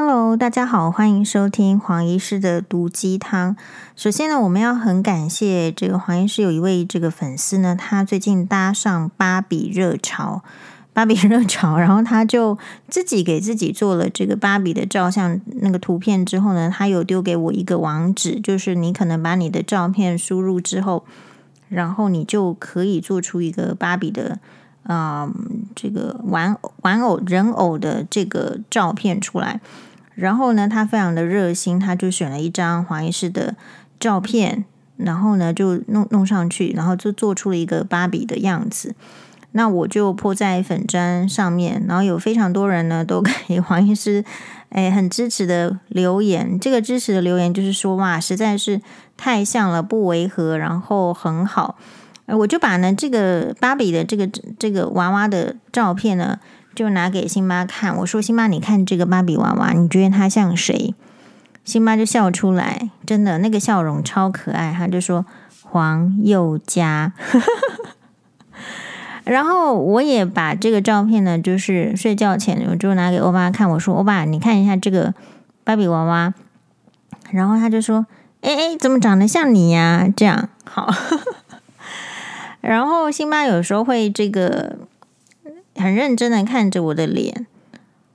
Hello，大家好，欢迎收听黄医师的毒鸡汤。首先呢，我们要很感谢这个黄医师有一位这个粉丝呢，他最近搭上芭比热潮，芭比热潮，然后他就自己给自己做了这个芭比的照相那个图片之后呢，他有丢给我一个网址，就是你可能把你的照片输入之后，然后你就可以做出一个芭比的。嗯，这个玩玩偶人偶的这个照片出来，然后呢，他非常的热心，他就选了一张黄医师的照片，然后呢就弄弄上去，然后就做出了一个芭比的样子。那我就 po 在粉砖上面，然后有非常多人呢都给黄医师哎很支持的留言。这个支持的留言就是说哇，实在是太像了，不违和，然后很好。我就把呢这个芭比的这个这个娃娃的照片呢，就拿给辛巴看。我说：“辛巴，你看这个芭比娃娃，你觉得它像谁？”辛巴就笑出来，真的那个笑容超可爱。他就说：“黄宥嘉。”然后我也把这个照片呢，就是睡觉前我就拿给欧巴看。我说：“欧巴，你看一下这个芭比娃娃。”然后他就说：“哎哎，怎么长得像你呀？”这样好。然后辛巴有时候会这个很认真的看着我的脸，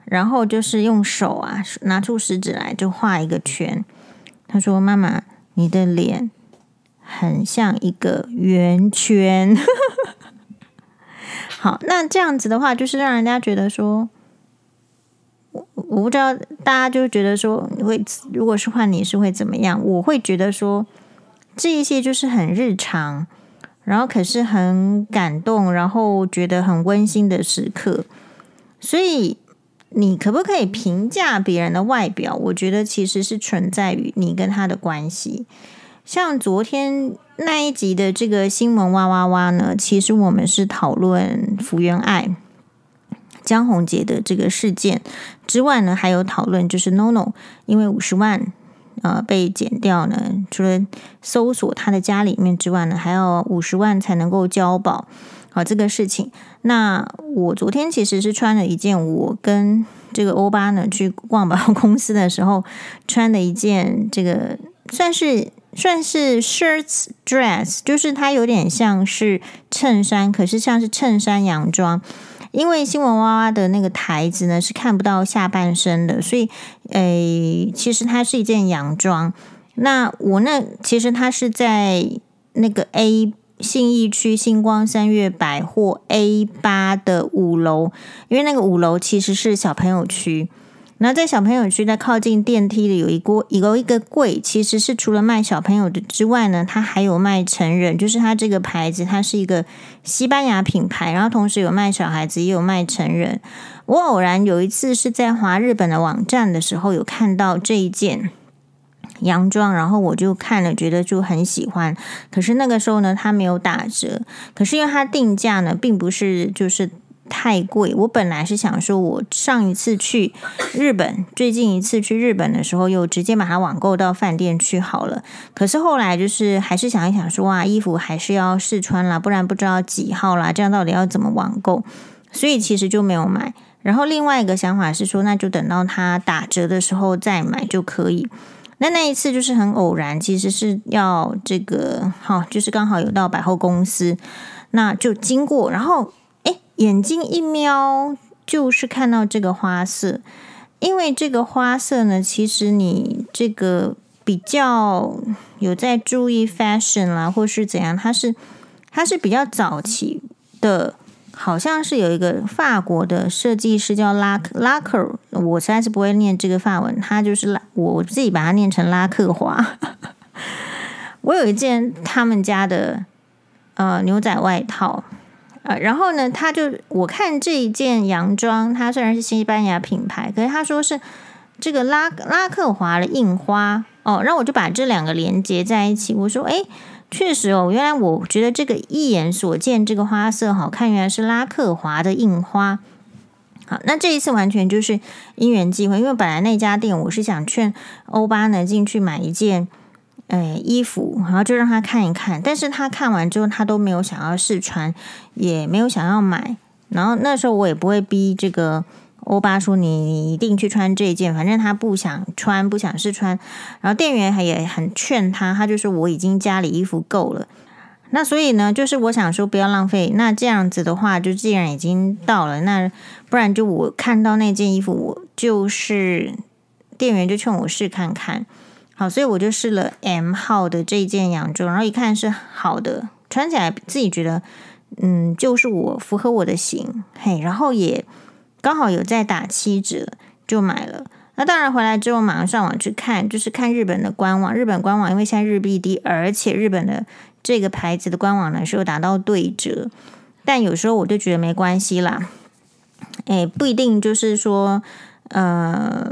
然后就是用手啊拿出食指来就画一个圈。他说：“妈妈，你的脸很像一个圆圈。”好，那这样子的话，就是让人家觉得说，我我不知道大家就觉得说，你会如果是换你是会怎么样？我会觉得说，这一些就是很日常。然后可是很感动，然后觉得很温馨的时刻。所以你可不可以评价别人的外表？我觉得其实是存在于你跟他的关系。像昨天那一集的这个新闻哇哇哇呢，其实我们是讨论福原爱江宏杰的这个事件之外呢，还有讨论就是 NONO 因为五十万。呃，被剪掉呢，除了搜索他的家里面之外呢，还要五十万才能够交保。好，这个事情，那我昨天其实是穿了一件我跟这个欧巴呢去逛保公司的时候穿的一件，这个算是算是 shirts dress，就是它有点像是衬衫，可是像是衬衫洋装。因为新闻娃娃的那个台子呢是看不到下半身的，所以，诶，其实它是一件洋装。那我那其实它是在那个 A 信义区星光三月百货 A 八的五楼，因为那个五楼其实是小朋友区。那在小朋友区，在靠近电梯的有一锅有一个柜，其实是除了卖小朋友的之外呢，它还有卖成人，就是它这个牌子，它是一个西班牙品牌，然后同时有卖小孩子，也有卖成人。我偶然有一次是在华日本的网站的时候，有看到这一件洋装，然后我就看了，觉得就很喜欢。可是那个时候呢，它没有打折，可是因为它定价呢，并不是就是。太贵，我本来是想说，我上一次去日本，最近一次去日本的时候，又直接把它网购到饭店去好了。可是后来就是还是想一想说，哇，衣服还是要试穿啦，不然不知道几号啦，这样到底要怎么网购？所以其实就没有买。然后另外一个想法是说，那就等到它打折的时候再买就可以。那那一次就是很偶然，其实是要这个好，就是刚好有到百货公司，那就经过，然后。眼睛一瞄，就是看到这个花色，因为这个花色呢，其实你这个比较有在注意 fashion 啦，或是怎样，它是它是比较早期的，好像是有一个法国的设计师叫拉拉克，我实在是不会念这个法文，他就是拉，我自己把它念成拉克华。我有一件他们家的呃牛仔外套。呃，然后呢，他就我看这一件洋装，它虽然是西班牙品牌，可是他说是这个拉拉克华的印花哦，然后我就把这两个连接在一起。我说，哎，确实哦，原来我觉得这个一眼所见这个花色好看，原来是拉克华的印花。好，那这一次完全就是因缘际会，因为本来那家店我是想劝欧巴呢进去买一件。哎，衣服，然后就让他看一看，但是他看完之后，他都没有想要试穿，也没有想要买。然后那时候我也不会逼这个欧巴说你：“你一定去穿这件，反正他不想穿，不想试穿。”然后店员还也很劝他，他就说：“我已经家里衣服够了。”那所以呢，就是我想说不要浪费。那这样子的话，就既然已经到了，那不然就我看到那件衣服，我就是店员就劝我试看看。好，所以我就试了 M 号的这件洋装，然后一看是好的，穿起来自己觉得嗯，就是我符合我的型，嘿，然后也。刚好有在打七折，就买了。那当然回来之后，马上上网去看，就是看日本的官网。日本官网因为现在日币低，而且日本的这个牌子的官网呢是有达到对折。但有时候我就觉得没关系啦，诶，不一定就是说，呃，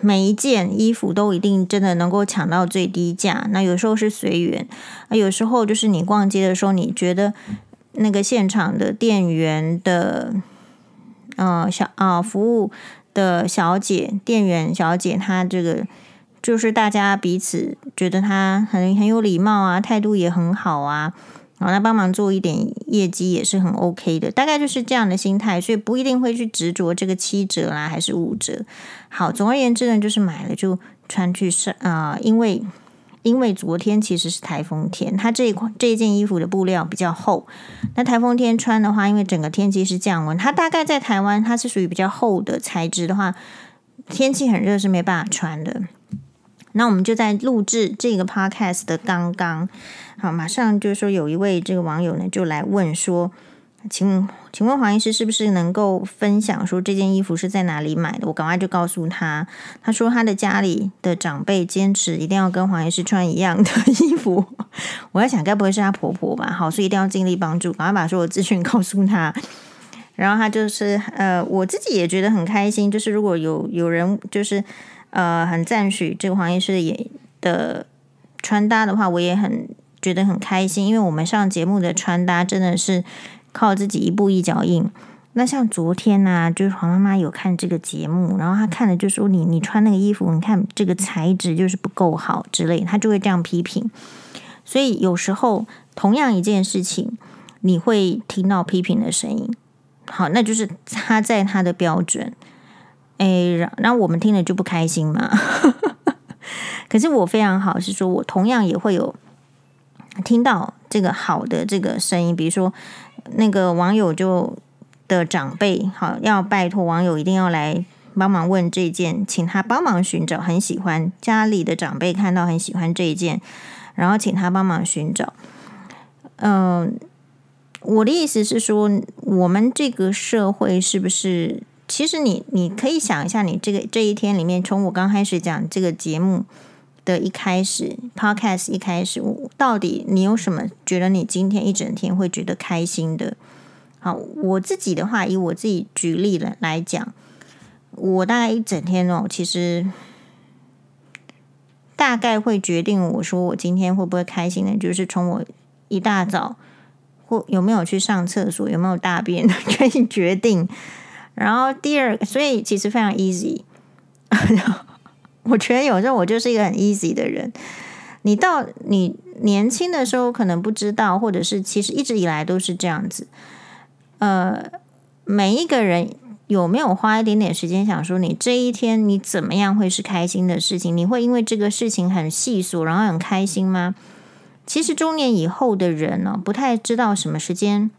每一件衣服都一定真的能够抢到最低价。那有时候是随缘，啊，有时候就是你逛街的时候，你觉得那个现场的店员的。嗯，小啊，服务的小姐、店员小姐，她这个就是大家彼此觉得她很很有礼貌啊，态度也很好啊，然后来帮忙做一点业绩也是很 OK 的，大概就是这样的心态，所以不一定会去执着这个七折啦，还是五折。好，总而言之呢，就是买了就穿去上啊，因为。因为昨天其实是台风天，它这一款这一件衣服的布料比较厚。那台风天穿的话，因为整个天气是降温，它大概在台湾它是属于比较厚的材质的话，天气很热是没办法穿的。那我们就在录制这个 podcast 的刚刚，好，马上就是说有一位这个网友呢就来问说。请请问黄医师是不是能够分享说这件衣服是在哪里买的？我赶快就告诉他，他说他的家里的长辈坚持一定要跟黄医师穿一样的 衣服。我在想，该不会是他婆婆吧？好，所以一定要尽力帮助，赶快把所有资讯 告诉他。然后他就是呃，我自己也觉得很开心，就是如果有有人就是呃很赞许这个黄医师的也的穿搭的话，我也很觉得很开心，因为我们上节目的穿搭真的是。靠自己一步一脚印。那像昨天呢、就是黄妈妈有看这个节目，然后她看了就说你：“你穿那个衣服，你看这个材质就是不够好之类。”她就会这样批评。所以有时候同样一件事情，你会听到批评的声音。好，那就是他在他的标准。哎，然后我们听了就不开心嘛。可是我非常好，是说我同样也会有听到这个好的这个声音，比如说。那个网友就的长辈，好，要拜托网友一定要来帮忙问这件，请他帮忙寻找，很喜欢家里的长辈看到很喜欢这一件，然后请他帮忙寻找。嗯、我的意思是说，我们这个社会是不是？其实你你可以想一下，你这个这一天里面，从我刚开始讲这个节目。的一开始，Podcast 一开始，我到底你有什么觉得你今天一整天会觉得开心的？好，我自己的话，以我自己举例了来讲，我大概一整天哦，其实大概会决定我说我今天会不会开心的？就是从我一大早或有没有去上厕所，有没有大便 可以决定。然后第二，所以其实非常 easy。我觉得有时候我就是一个很 easy 的人。你到你年轻的时候可能不知道，或者是其实一直以来都是这样子。呃，每一个人有没有花一点点时间想说，你这一天你怎么样会是开心的事情？你会因为这个事情很细数，然后很开心吗？其实中年以后的人呢，不太知道什么时间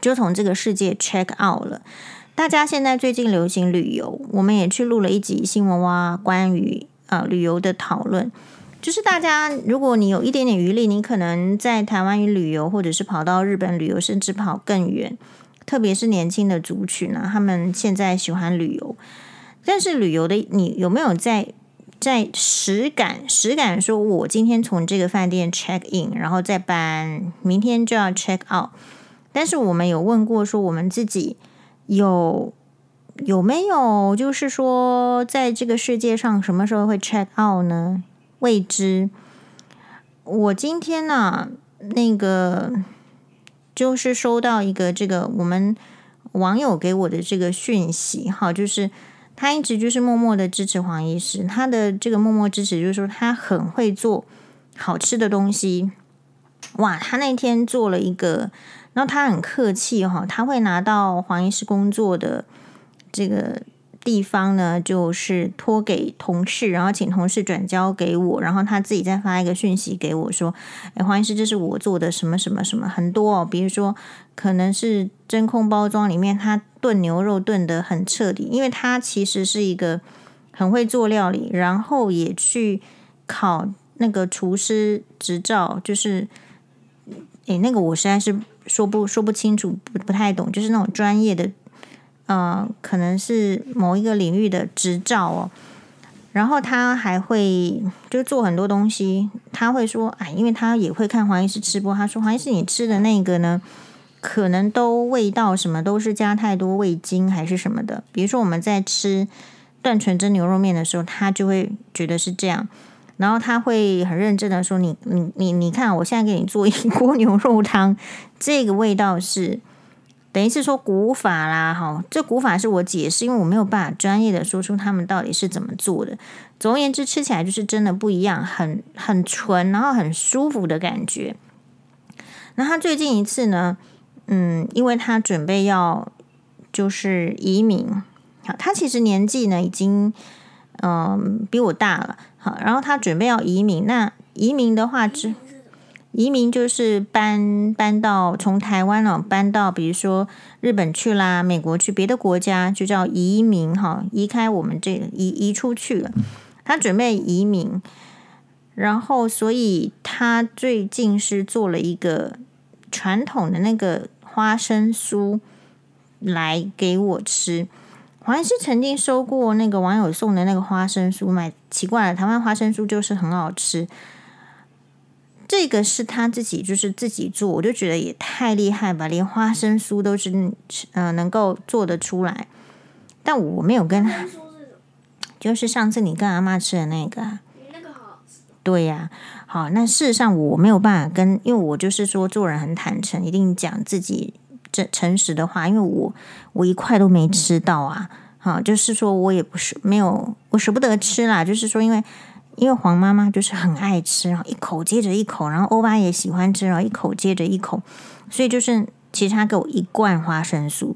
就从这个世界 check out 了。大家现在最近流行旅游，我们也去录了一集新闻哇，关于呃旅游的讨论。就是大家，如果你有一点点余力，你可能在台湾旅游，或者是跑到日本旅游，甚至跑更远。特别是年轻的族群呢，他们现在喜欢旅游。但是旅游的你有没有在在实感实感说，我今天从这个饭店 check in，然后再搬，明天就要 check out。但是我们有问过说，我们自己。有有没有就是说，在这个世界上什么时候会 check out 呢？未知。我今天呢、那个就是收到一个这个我们网友给我的这个讯息，哈，就是他一直就是默默的支持黄医师，他的这个默默支持就是说他很会做好吃的东西。哇，他那天做了一个。然后他很客气哈，他会拿到黄医师工作的这个地方呢，就是托给同事，然后请同事转交给我，然后他自己再发一个讯息给我说：“哎，黄医师，这是我做的什么什么什么，很多哦，比如说可能是真空包装里面，他炖牛肉炖的很彻底，因为他其实是一个很会做料理，然后也去考那个厨师执照，就是，哎，那个我实在是说不说不清楚，不不太懂，就是那种专业的。”呃，可能是某一个领域的执照哦，然后他还会就做很多东西。他会说，哎，因为他也会看黄医师吃播，他说黄医师你吃的那个呢，可能都味道什么都是加太多味精还是什么的。比如说我们在吃断纯真牛肉面的时候，他就会觉得是这样，然后他会很认真的说，你你你你看，我现在给你做一 锅牛肉汤，这个味道是。等于是说古法啦，哈，这古法是我解释，因为我没有办法专业的说出他们到底是怎么做的。总而言之，吃起来就是真的不一样，很很纯，然后很舒服的感觉。那他最近一次呢，嗯，因为他准备要就是移民，好，他其实年纪呢已经嗯比我大了，好，然后他准备要移民，那移民的话只。移民就是搬搬到从台湾哦搬到比如说日本去啦，美国去别的国家就叫移民哈，移开我们这个移移出去了。他准备移民，然后所以他最近是做了一个传统的那个花生酥来给我吃。黄医师曾经收过那个网友送的那个花生酥，买奇怪了，台湾花生酥就是很好吃。这个是他自己，就是自己做，我就觉得也太厉害吧！连花生酥都是嗯、呃、能够做得出来，但我没有跟他，就是上次你跟阿妈吃的那个，那个好。对呀，好，那事实上我没有办法跟，因为我就是说做人很坦诚，一定讲自己真诚实的话，因为我我一块都没吃到啊，好，就是说我也不是没有，我舍不得吃啦，就是说因为。因为黄妈妈就是很爱吃，然后一口接着一口，然后欧巴也喜欢吃，然后一口接着一口，所以就是其实他给我一罐花生酥，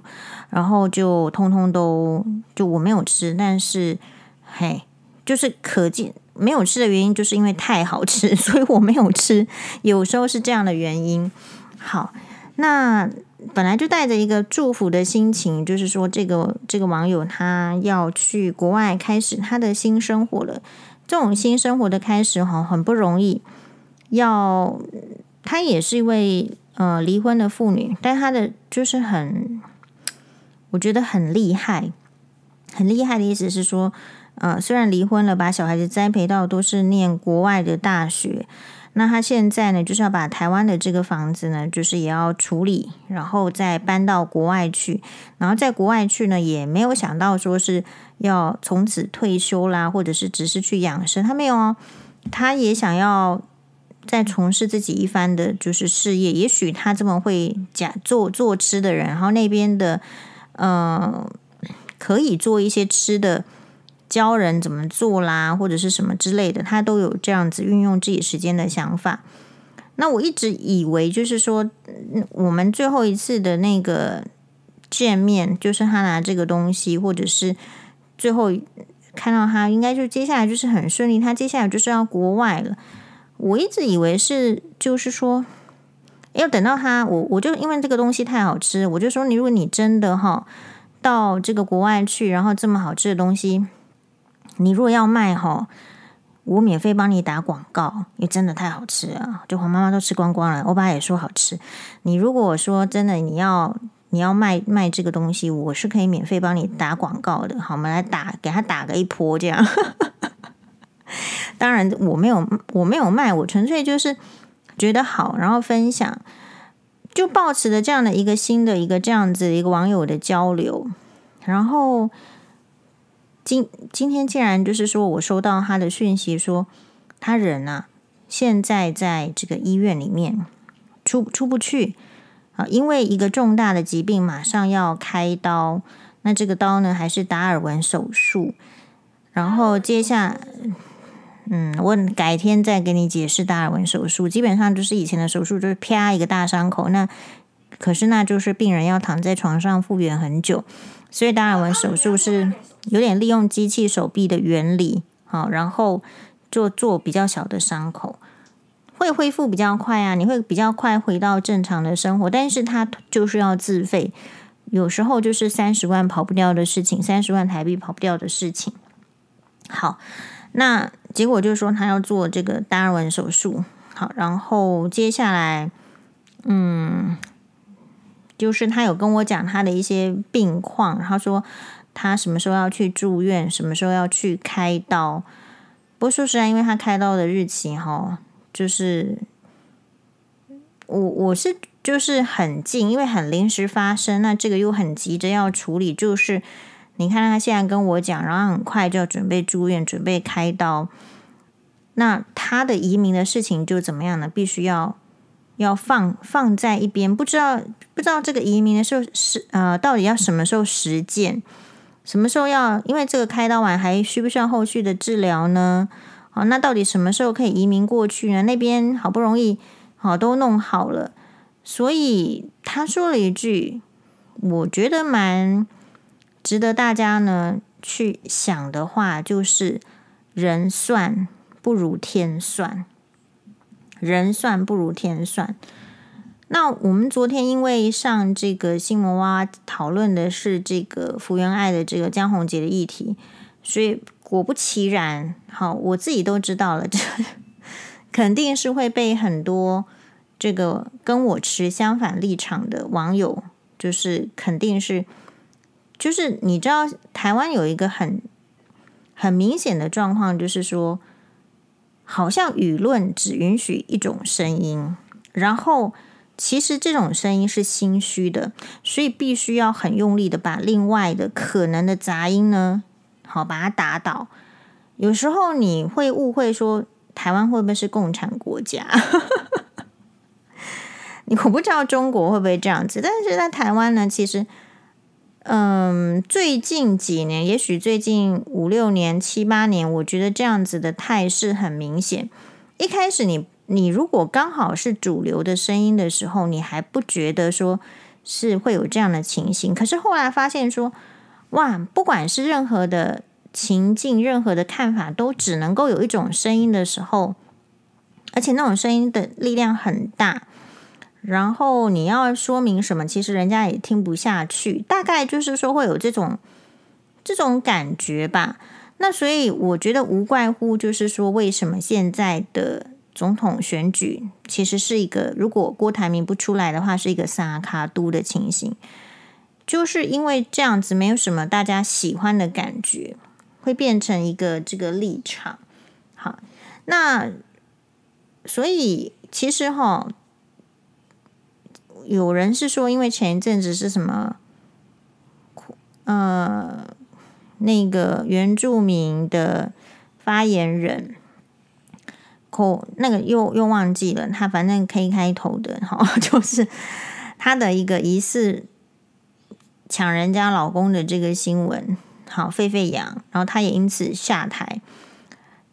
然后就通通都就我没有吃，但是嘿，就是可见没有吃的原因，就是因为太好吃，所以我没有吃。有时候是这样的原因。好，那本来就带着一个祝福的心情，就是说这个这个网友他要去国外开始他的新生活了。这种新生活的开始哈，很不容易。要她也是一位呃离婚的妇女，但她的就是很，我觉得很厉害。很厉害的意思是说，呃，虽然离婚了，把小孩子栽培到都是念国外的大学，那他现在呢，就是要把台湾的这个房子呢，就是也要处理，然后再搬到国外去。然后在国外去呢，也没有想到说是。要从此退休啦，或者是只是去养生，他没有哦，他也想要再从事自己一番的，就是事业。也许他这么会假做做吃的人，然后那边的呃，可以做一些吃的，教人怎么做啦，或者是什么之类的，他都有这样子运用自己时间的想法。那我一直以为就是说，我们最后一次的那个见面，就是他拿这个东西，或者是。最后看到他，应该就接下来就是很顺利。他接下来就是要国外了。我一直以为是，就是说要等到他，我我就因为这个东西太好吃，我就说你，如果你真的哈到这个国外去，然后这么好吃的东西，你如果要卖哈，我免费帮你打广告，因为真的太好吃了。就黄妈妈都吃光光了，欧巴也说好吃。你如果说真的你要。你要卖卖这个东西，我是可以免费帮你打广告的。好，我们来打，给他打个一波这样。当然，我没有，我没有卖，我纯粹就是觉得好，然后分享，就抱持着这样的一个新的一个这样子一个网友的交流。然后今今天竟然就是说我收到他的讯息，说他人啊，现在在这个医院里面出出不去。啊，因为一个重大的疾病马上要开刀，那这个刀呢还是达尔文手术，然后接下，嗯，我改天再给你解释达尔文手术。基本上就是以前的手术，就是啪一个大伤口，那可是那就是病人要躺在床上复原很久。所以达尔文手术是有点利用机器手臂的原理，好，然后做做比较小的伤口，会恢复比较快啊，你会比较快回到正常的生活，但是它就是要自费，有时候就是三十万跑不掉的事情，三十万台币跑不掉的事情。好，那结果就是说他要做这个达尔文手术，好，然后接下来，嗯。就是他有跟我讲他的一些病况，他说他什么时候要去住院，什么时候要去开刀。不过说实在，因为他开刀的日期哈，就是我我是就是很近，因为很临时发生，那这个又很急着要处理。就是你看他现在跟我讲，然后很快就要准备住院，准备开刀。那他的移民的事情就怎么样呢？必须要。要放放在一边，不知道不知道这个移民的时候是呃，到底要什么时候实践？什么时候要？因为这个开刀完还需不需要后续的治疗呢？好，那到底什么时候可以移民过去呢？那边好不容易好都弄好了，所以他说了一句，我觉得蛮值得大家呢去想的话，就是人算不如天算。人算不如天算。那我们昨天因为上这个新闻哇讨论的是这个福原爱的这个江宏杰的议题，所以果不其然，好，我自己都知道了，这肯定是会被很多这个跟我持相反立场的网友，就是肯定是，就是你知道台湾有一个很很明显的状况，就是说。好像舆论只允许一种声音，然后其实这种声音是心虚的，所以必须要很用力的把另外的可能的杂音呢，好把它打倒。有时候你会误会说台湾会不会是共产国家？你我不知道中国会不会这样子，但是在台湾呢，其实。嗯，最近几年，也许最近五六年、七八年，我觉得这样子的态势很明显。一开始你，你如果刚好是主流的声音的时候，你还不觉得说是会有这样的情形。可是后来发现说，哇，不管是任何的情境、任何的看法，都只能够有一种声音的时候，而且那种声音的力量很大。然后你要说明什么，其实人家也听不下去。大概就是说会有这种这种感觉吧。那所以我觉得无怪乎就是说，为什么现在的总统选举其实是一个，如果郭台铭不出来的话，是一个萨卡都的情形，就是因为这样子没有什么大家喜欢的感觉，会变成一个这个立场。好，那所以其实哈。有人是说，因为前一阵子是什么，呃，那个原住民的发言人，口那个又又忘记了，他反正 K 开头的，哈，就是他的一个疑似抢人家老公的这个新闻，好沸沸扬，然后他也因此下台，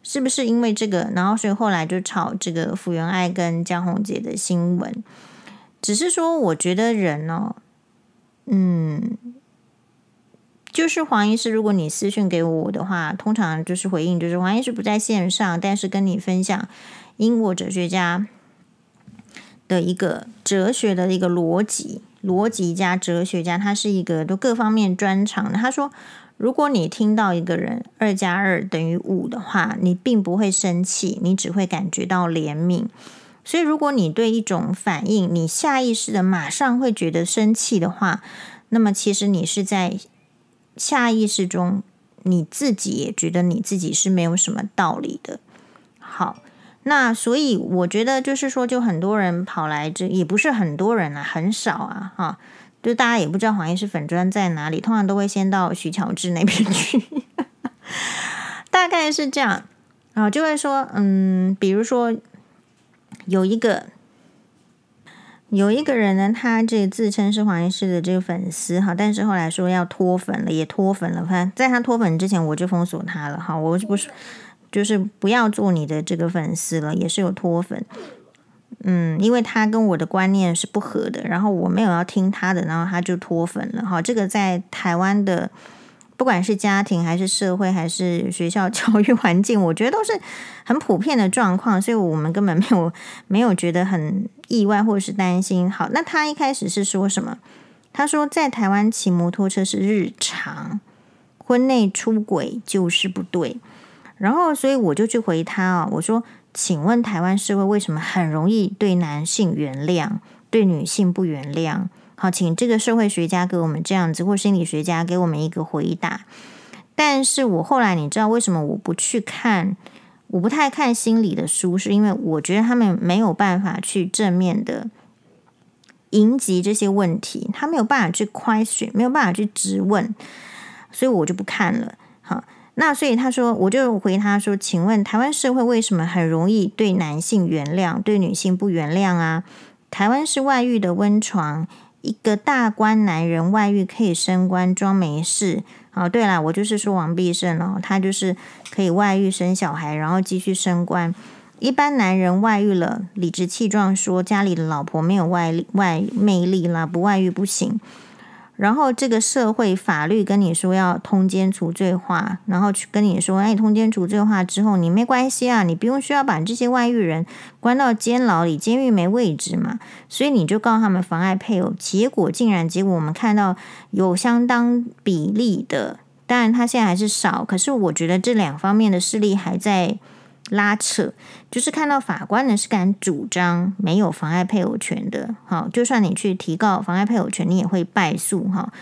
是不是因为这个？然后所以后来就炒这个福原爱跟江宏杰的新闻。只是说，我觉得人呢，嗯，就是黄医师，如果你私讯给我的话，通常就是回应，就是黄医师不在线上，但是跟你分享英国哲学家的一个哲学的一个逻辑，逻辑加哲学家，他是一个都各方面专长的。他说，如果你听到一个人二加二等于五的话，你并不会生气，你只会感觉到怜悯。所以，如果你对一种反应，你下意识的马上会觉得生气的话，那么其实你是在下意识中，你自己也觉得你自己是没有什么道理的。好，那所以我觉得就是说，就很多人跑来这，也不是很多人啊，很少啊，哈，就大家也不知道黄医师粉砖在哪里，通常都会先到徐巧智那边去，大概是这样，然后就会说，嗯，比如说。有一个有一个人呢，他这自称是黄医师的这个粉丝哈，但是后来说要脱粉了，也脱粉了。反正在他脱粉之前，我就封锁他了哈。我不是就是不要做你的这个粉丝了，也是有脱粉。嗯，因为他跟我的观念是不合的，然后我没有要听他的，然后他就脱粉了。哈，这个在台湾的不管是家庭还是社会还是学校 教育环境，我觉得都是很普遍的状况，所以我们根本没有没有觉得很意外或者是担心。好，那他一开始是说什么？他说在台湾骑摩托车是日常，婚内出轨就是不对。然后，所以我就去回他啊，我说。请问台湾社会为什么很容易对男性原谅，对女性不原谅？好，请这个社会学家给我们这样子，或心理学家给我们一个回答。但是我后来你知道为什么我不去看，我不太看心理的书，是因为我觉得他们没有办法去正面的迎击这些问题，他没有办法去 question，没有办法去质问，所以我就不看了。好。那所以他说，我就回他说，请问台湾社会为什么很容易对男性原谅，对女性不原谅啊？台湾是外遇的温床，一个大官男人外遇可以升官装没事。哦，对了，我就是说王必胜哦，他就是可以外遇生小孩，然后继续升官。一般男人外遇了，理直气壮说家里的老婆没有外外魅力啦，不外遇不行。然后这个社会法律跟你说要通奸除罪化，然后去跟你说，哎，通奸除罪化之后，你没关系啊，你不用需要把这些外遇人关到监牢里，监狱没位置嘛，所以你就告他们妨碍配偶，结果竟然结果我们看到有相当比例的，当然他现在还是少，可是我觉得这两方面的势力还在。拉扯，就是看到法官呢是敢主张没有妨碍配偶权的，好，就算你去提告妨碍配偶权，你也会败诉哈。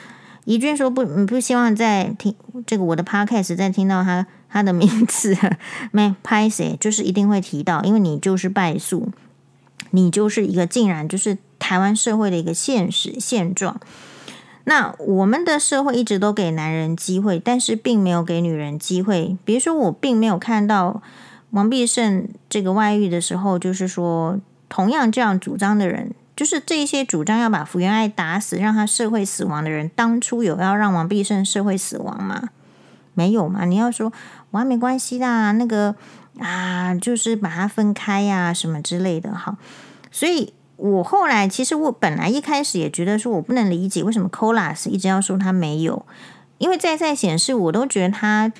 怡君说不，你不希望再听这个我的 podcast 再听到他他的名字，没拍谁，就是一定会提到，因为你就是败诉，你就是一个竟然就是台湾社会的一个现实现状。那我们的社会一直都给男人机会，但是并没有给女人机会。比如说，我并没有看到。王必胜这个外遇的时候，就是说，同样这样主张的人，就是这些主张要把福原爱打死，让他社会死亡的人，当初有要让王必胜社会死亡吗？没有嘛？你要说我还没关系啦，那个啊，就是把他分开呀、什么之类的哈。所以我后来其实我本来一开始也觉得说，我不能理解为什么 Colas 一直要说他没有，因为在在显示，我都觉得他，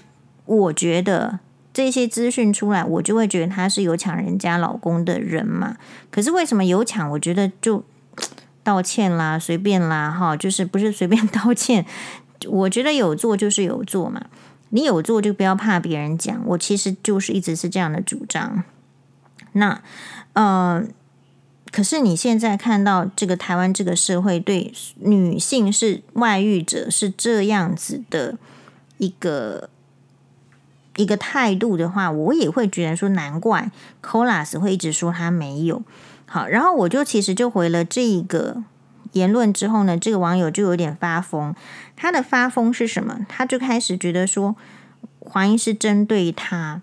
我觉得。这些资讯出来，我就会觉得他是有抢人家老公的人嘛。可是为什么有抢？我觉得就 道歉啦，随便啦，哈，就是不是随便道歉。我觉得有做就是有做嘛。你有做就不要怕别人讲。我其实就是一直是这样的主张。那呃，可是你现在看到这个台湾这个社会对女性是外遇者是这样子的一个。一个态度的话，我也会觉得说难怪 Colas 会一直说他没有好，然后我就其实就回了这个言论之后呢，这个网友就有点发疯。他的发疯是什么？他就开始觉得说黄医师针对他。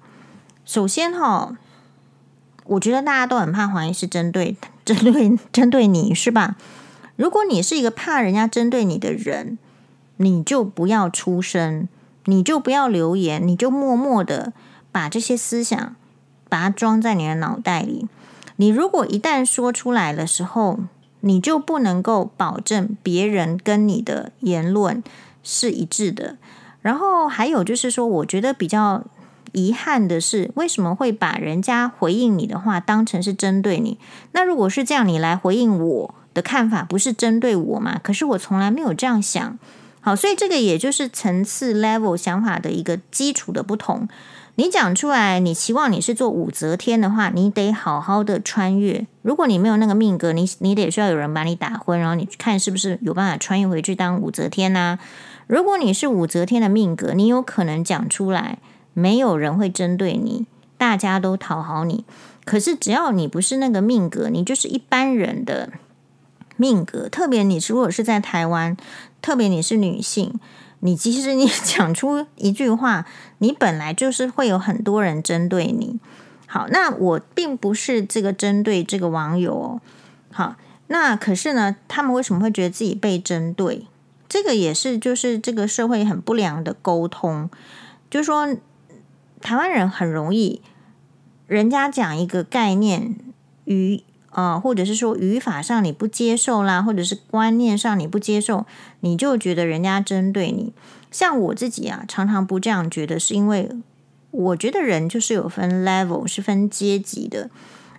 首先哈，我觉得大家都很怕黄医师针对针对针对你是吧？如果你是一个怕人家针对你的人，你就不要出声。你就不要留言，你就默默的把这些思想把它装在你的脑袋里。你如果一旦说出来的时候，你就不能够保证别人跟你的言论是一致的。然后还有就是说，我觉得比较遗憾的是，为什么会把人家回应你的话当成是针对你？那如果是这样，你来回应我的看法，不是针对我吗？可是我从来没有这样想。好，所以这个也就是层次 level 想法的一个基础的不同。你讲出来，你希望你是做武则天的话，你得好好的穿越。如果你没有那个命格，你你得需要有人把你打昏，然后你看是不是有办法穿越回去当武则天呐、如果你是武则天的命格，你有可能讲出来，没有人会针对你，大家都讨好你。可是只要你不是那个命格，你就是一般人的命格，特别你如果是在台湾。特别你是女性，你即使你 讲出一句话，你本来就是会有很多人针对你。好，那我并不是这个针对这个网友哦。好，那可是呢，他们为什么会觉得自己被针对？这个也是就是这个社会很不良的沟通，就是说台湾人很容易，人家讲一个概念与啊、或者是说语法上你不接受啦，或者是观念上你不接受，你就觉得人家针对你。像我自己啊，常常不这样觉得，是因为我觉得人就是有分 level，是分阶级的。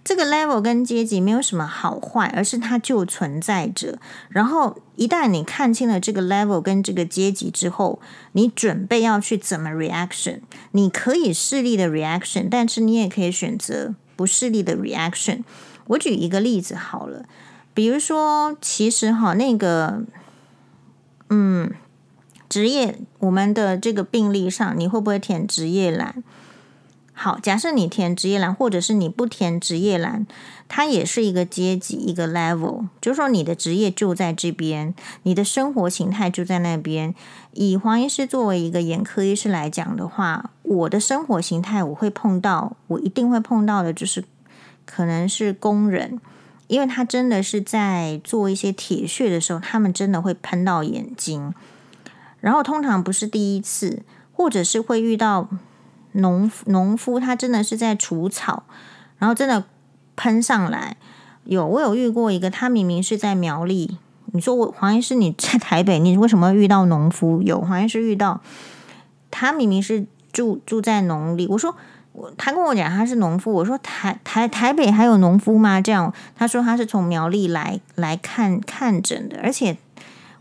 这个 level 跟阶级没有什么好坏，而是它就存在着。然后一旦你看清了这个 level 跟这个阶级之后，你准备要去怎么 reaction？你可以势利的 reaction，但是你也可以选择不势利的 reaction。我举一个例子好了，比如说，其实哈那个，嗯。职业，我们的这个病历上，你会不会填职业栏？好，假设你填职业栏，或者是你不填职业栏，它也是一个阶级，一个 level，就是说你的职业就在这边，你的生活形态就在那边。以黄医师作为一个眼科医师来讲的话，我的生活形态我会碰到，我一定会碰到的就是可能是工人，因为他真的是在做一些铁屑的时候，他们真的会喷到眼睛。然后通常不是第一次，或者是会遇到农农夫，他真的是在除草，然后真的喷上来。有我有遇过一个，他明明是在苗栗。你说我黄医师你在台北，你为什么遇到农夫？有黄医师遇到，他明明是住住在农里。我说我他跟我讲他是农夫，我说台台台北还有农夫吗？这样他说他是从苗栗来来看看诊的，而且。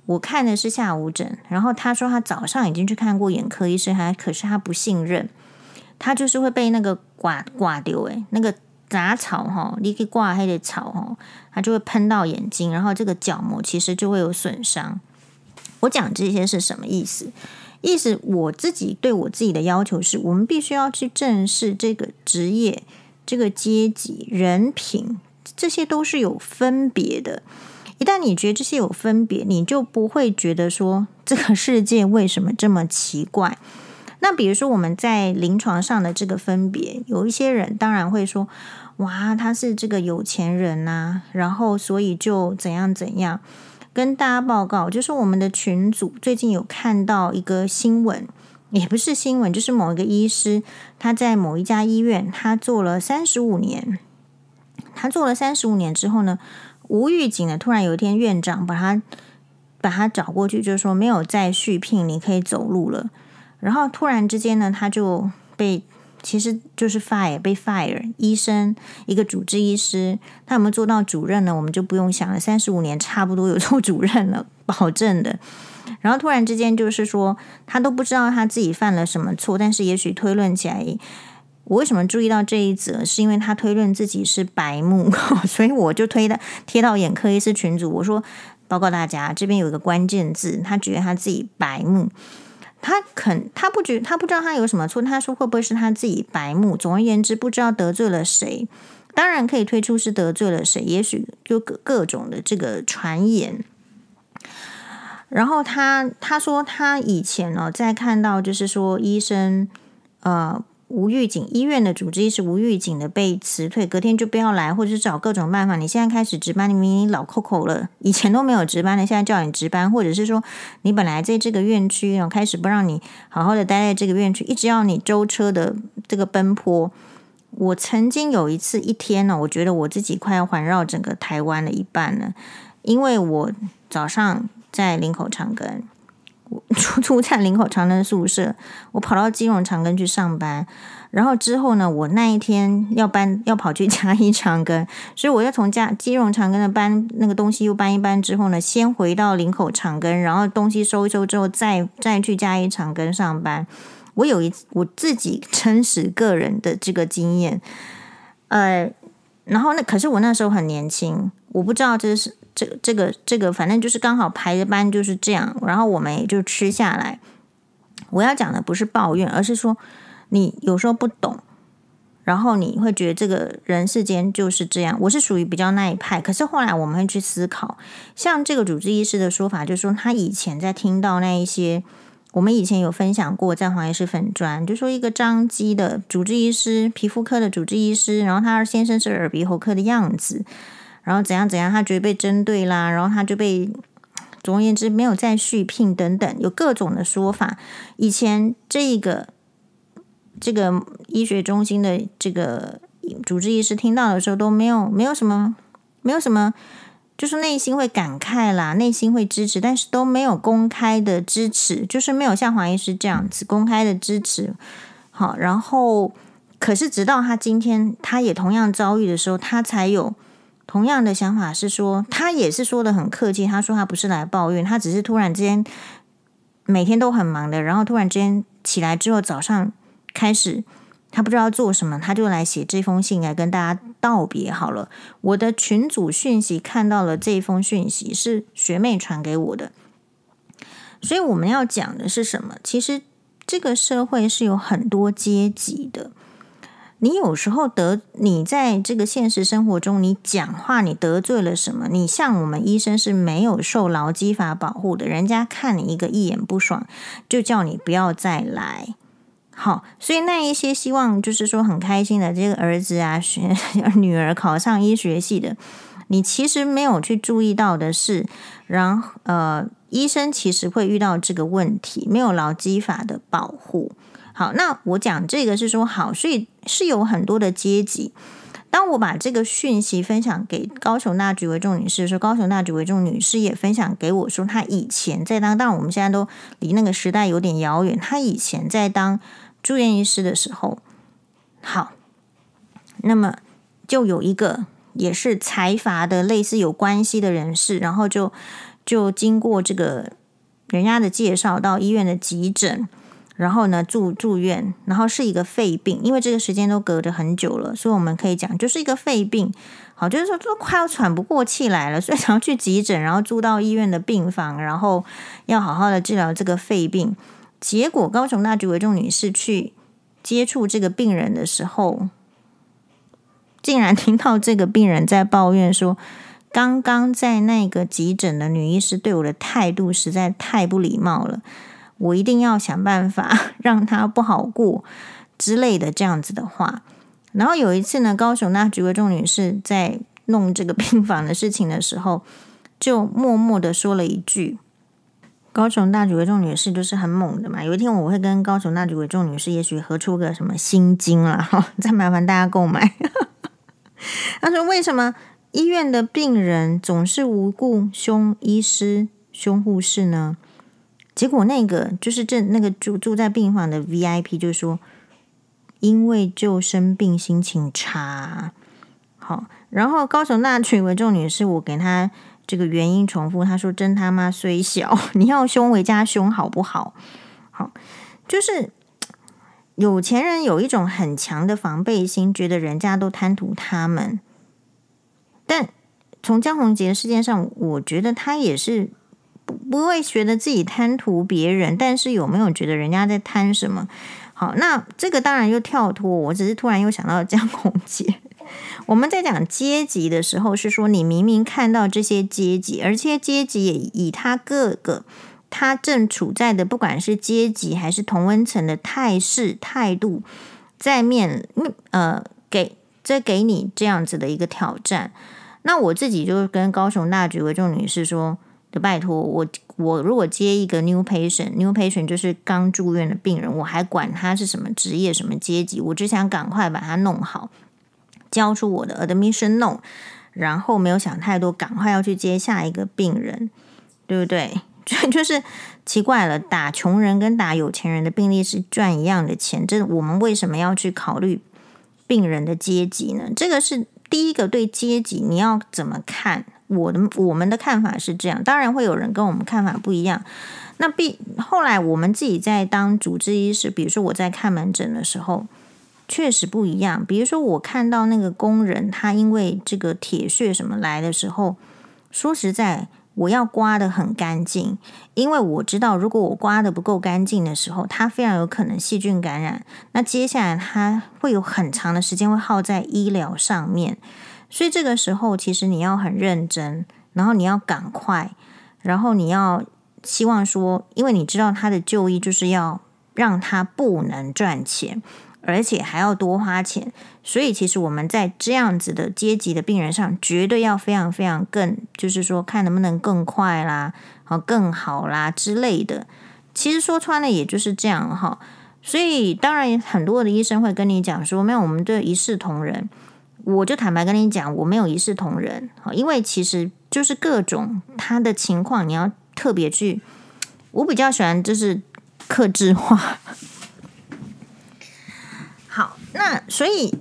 我看的是下午诊，然后他说他早上已经去看过眼科医生，还可是他不信任，他就是会被那个刮刮丢诶，那个杂草哈，你可以刮黑的草哈，它就会喷到眼睛，然后这个角膜其实就会有损伤。我讲这些是什么意思？意思我自己对我自己的要求是，我们必须要去正视这个职业、这个阶级、人品，这些都是有分别的。一旦你觉得这些有分别，你就不会觉得说这个世界为什么这么奇怪。那比如说我们在临床上的这个分别，有一些人当然会说，哇，他是这个有钱人呐，然后所以就怎样怎样。跟大家报告，就是我们的群组最近有看到一个新闻，也不是新闻，就是某一个医师他在某一家医院，他做了三十五年，他做了三十五年之后呢，无预警的，突然有一天，院长把他把他找过去，就是说没有再续聘，你可以走路了。然后突然之间呢，他就被其实就是 fire 被 fire。医生一个主治医师，他有没有做到主任呢？我们就不用想了。三十五年差不多有做主任了，保证的。然后突然之间就是说，他都不知道他自己犯了什么错，但是也许推论起来。我为什么注意到这一则？是因为他推论自己是白目，所以我就推的贴到眼科医师群组。我说：“报告大家，这边有一个关键字，他觉得他自己白目。他肯，他不觉，他不知道他有什么错。他说会不会是他自己白目？总而言之，不知道得罪了谁。当然可以推出是得罪了谁，也许就各各种的这个传言。然后他他说他以前呢，在看到就是说医生呃。”无预警，医院的主治医师无预警的被辞退，隔天就不要来，或者是找各种办法。你现在开始值班，你明明老扣扣了，以前都没有值班的，现在叫你值班，或者是说你本来在这个院区，然后开始不让你好好的待在这个院区，一直要你舟车的这个奔波。我曾经有一次一天呢，我觉得我自己快要环绕整个台湾的一半了，因为我早上在林口长庚。出出在林口长庚宿舍，我跑到金融长庚去上班，然后之后呢，我那一天要搬，要跑去 嘉义长庚，所以我要从嘉金融长庚的搬那个东西又搬一搬之后呢，先回到林口长庚，然后东西收一收之后，再再去嘉义长庚上班。我有一我自己真实个人的这个经验，呃，然后那可是我那时候很年轻，我不知道这是。这个这个这个，反正就是刚好排的班就是这样，然后我们也就吃下来。我要讲的不是抱怨，而是说你有时候不懂，然后你会觉得这个人世间就是这样。我是属于比较那一派，可是后来我们会去思考，像这个主治医师的说法，就是说他以前在听到那一些，我们以前有分享过，在黄医师粉专，就说一个张基的主治医师，皮肤科的主治医师，然后他先生是耳鼻喉科的样子。然后怎样怎样，他觉得被针对啦，然后他就被，总而言之没有再续聘等等，有各种的说法。以前这个这个医学中心的这个主治医师听到的时候都没有没有什么没有什么，就是内心会感慨啦，内心会支持，但是都没有公开的支持，就是没有像黄医师这样子公开的支持。好，然后可是直到他今天，他也同样遭遇的时候，他才有同样的想法，是说他也是说的很客气，他说他不是来抱怨，他只是突然之间每天都很忙的，然后突然之间起来之后，早上开始。他不知道做什么，他就来写这封信来跟大家道别。好了，我的群组讯息看到了这封讯息，是学妹传给我的。所以我们要讲的是什么？其实这个社会是有很多阶级的。你有时候得，你在这个现实生活中，你讲话你得罪了什么？你像我们医生是没有受劳基法保护的，人家看你一个一眼不爽，就叫你不要再来。好，所以那一些希望就是说很开心的这个儿子啊，学 女儿考上医学系的，你其实没有去注意到的是，然后呃，医生其实会遇到这个问题，没有劳基法的保护。好，那我讲这个是说好，所以是有很多的阶级。当我把这个讯息分享给高雄大举为重女士说，高雄大举为重女士也分享给我说，她以前在当，当然我们现在都离那个时代有点遥远，她以前在当。住院医师的时候，好，那么就有一个也是财阀的类似有关系的人士，然后就就经过这个人家的介绍到医院的急诊，然后呢住住院，然后是一个肺病，因为这个时间都隔着很久了，所以我们可以讲就是一个肺病，好，就是说都快要喘不过气来了，所以想要去急诊，然后住到医院的病房，然后要好好的治疗这个肺病。结果，高雄大局为重女士去接触这个病人的时候，竟然听到这个病人在抱怨说：“刚刚在那个急诊的女医师对我的态度实在太不礼貌了，我一定要想办法 让他不好过之类的这样子的话。”然后有一次呢，高雄大橘为重女士在弄这个病房的事情的时候，就默默的说了一句。高雄大橘为重女士就是很猛的嘛。有一天我会跟高雄大橘为重女士，也许合出个什么心经啦，再麻烦大家购买。他说：“为什么医院的病人总是无故凶医师、凶护士呢？”结果那个就是这那个住住在病房的 VIP 就说：“因为就生病心情差。”好，然后高雄那群为众女士，我给她。这个原因重复，她说：“真他妈虽小，你要胸为家胸，好不好？好，就是有钱人有一种很强的防备心，觉得人家都贪图他们。但从江宏杰事件上，我觉得他也是不不会觉得自己贪图别人，但是有没有觉得人家在贪什么？好，那这个当然又跳脱，我只是突然又想到江宏杰。”我们在讲阶级的时候，是说你明明看到这些阶级，而且阶级也以他各个他正处在的，不管是阶级还是同温层的态势态度，在面呃给这给你这样子的一个挑战。那我自己就跟高雄大局为重女士说的，拜托我我如果接一个 new patient，new patient 就是刚住院的病人，我还管他是什么职业什么阶级，我只想赶快把他弄好。交出我的 admission no，然后没有想太多，赶快要去接下一个病人，对不对？就就是奇怪了，打穷人跟打有钱人的病例是赚一样的钱，这我们为什么要去考虑病人的阶级呢？这个是第一个对阶级你要怎么看？我的我们的看法是这样，当然会有人跟我们看法不一样。那必后来我们自己在当主治医师，比如说我在看门诊的时候。确实不一样。比如说，我看到那个工人，他因为这个铁屑什么来的时候，说实在，我要刮得很干净，因为我知道，如果我刮得不够干净的时候，他非常有可能细菌感染。那接下来他会有很长的时间会耗在医疗上面，所以这个时候其实你要很认真，然后你要赶快，然后你要希望说，因为你知道他的就医就是要让他不能赚钱。而且还要多花钱，所以其实我们在这样子的阶级的病人上，绝对要非常非常更，就是说看能不能更快啦，好更好啦之类的。其实说穿了，也就是这样哈。所以当然很多的医生会跟你讲说，没有，我们这一视同仁。我就坦白跟你讲，我没有一视同仁，好因为其实就是各种他的情况，你要特别去。我比较喜欢就是克制化。好，那所以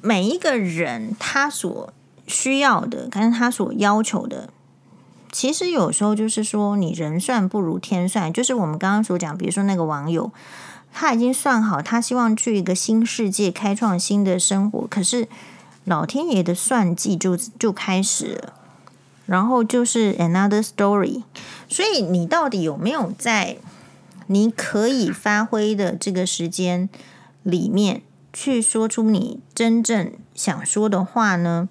每一个人他所需要的，跟他所要求的，其实有时候就是说，你人算不如天算，就是我们刚刚所讲，比如说那个网友。他已经算好，他希望去一个新世界，开创新的生活。可是老天爷的算计就就开始了，然后就是 another story。所以你到底有没有在你可以发挥的这个时间里面去说出你真正想说的话呢？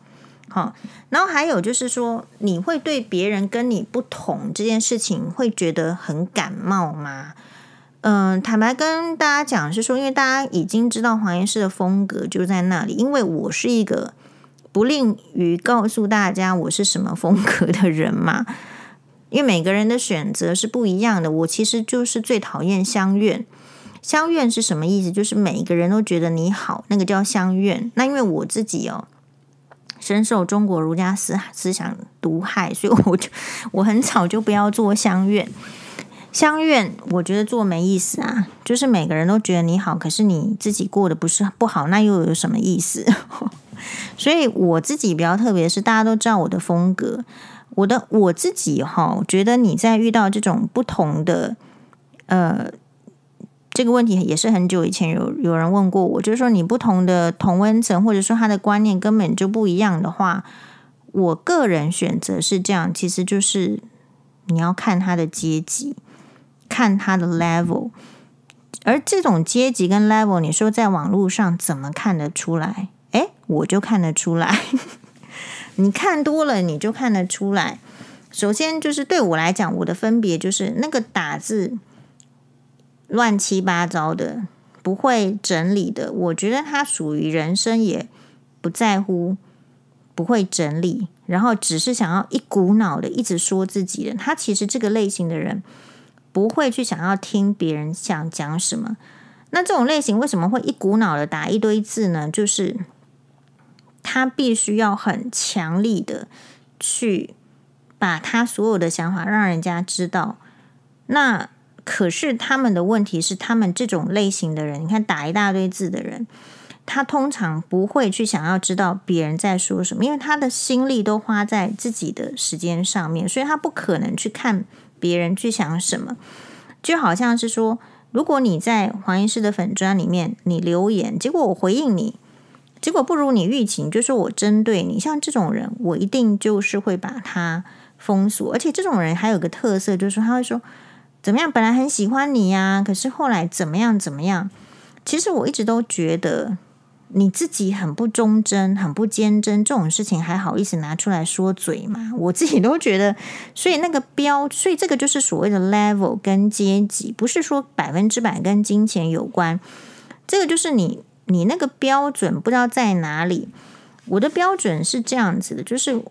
好，然后还有就是说，你会对别人跟你不同这件事情会觉得很感冒吗？嗯，坦白跟大家讲是说，因为大家已经知道黄医师的风格就在那里。因为我是一个不吝于告诉大家我是什么风格的人嘛。因为每个人的选择是不一样的。我其实就是最讨厌相怨。相怨是什么意思？就是每一个人都觉得你好，那个叫相怨。那因为我自己哦，深受中国儒家思思想毒害，所以我就我很早就不要做相怨。相愿，我觉得做没意思啊。就是每个人都觉得你好，可是你自己过得不是不好，那又有什么意思？所以我自己比较特别是，大家都知道我的风格。我的我自己哈，我觉得你在遇到这种不同的呃这个问题，也是很久以前有有人问过我，就是说你不同的同温层，或者说他的观念根本就不一样的话，我个人选择是这样，其实就是你要看他的阶级。看他的 level，而这种阶级跟 level，你说在网络上怎么看得出来？诶，我就看得出来。你看多了，你就看得出来。首先就是对我来讲，我的分别就是那个打字乱七八糟的，不会整理的。我觉得他属于人生也不在乎，不会整理，然后只是想要一股脑的一直说自己的。他其实这个类型的人。不会去想要听别人想讲什么，那这种类型为什么会一股脑的打一堆字呢？就是他必须要很强力的去把他所有的想法让人家知道。那可是他们的问题是，他们这种类型的人，你看打一大堆字的人，他通常不会去想要知道别人在说什么，因为他的心力都花在自己的时间上面，所以他不可能去看。别人去想什么，就好像是说，如果你在黄医师的粉砖里面你留言，结果我回应你，结果不如你预期，就是我针对你，像这种人，我一定就是会把他封锁。而且这种人还有个特色，就是他会说怎么样，本来很喜欢你呀，可是后来怎么样怎么样。其实我一直都觉得。你自己很不忠贞，很不坚贞，这种事情还好意思拿出来说嘴吗？我自己都觉得，所以那个标，所以这个就是所谓的 level 跟阶级，不是说百分之百跟金钱有关。这个就是你你那个标准不知道在哪里。我的标准是这样子的，就是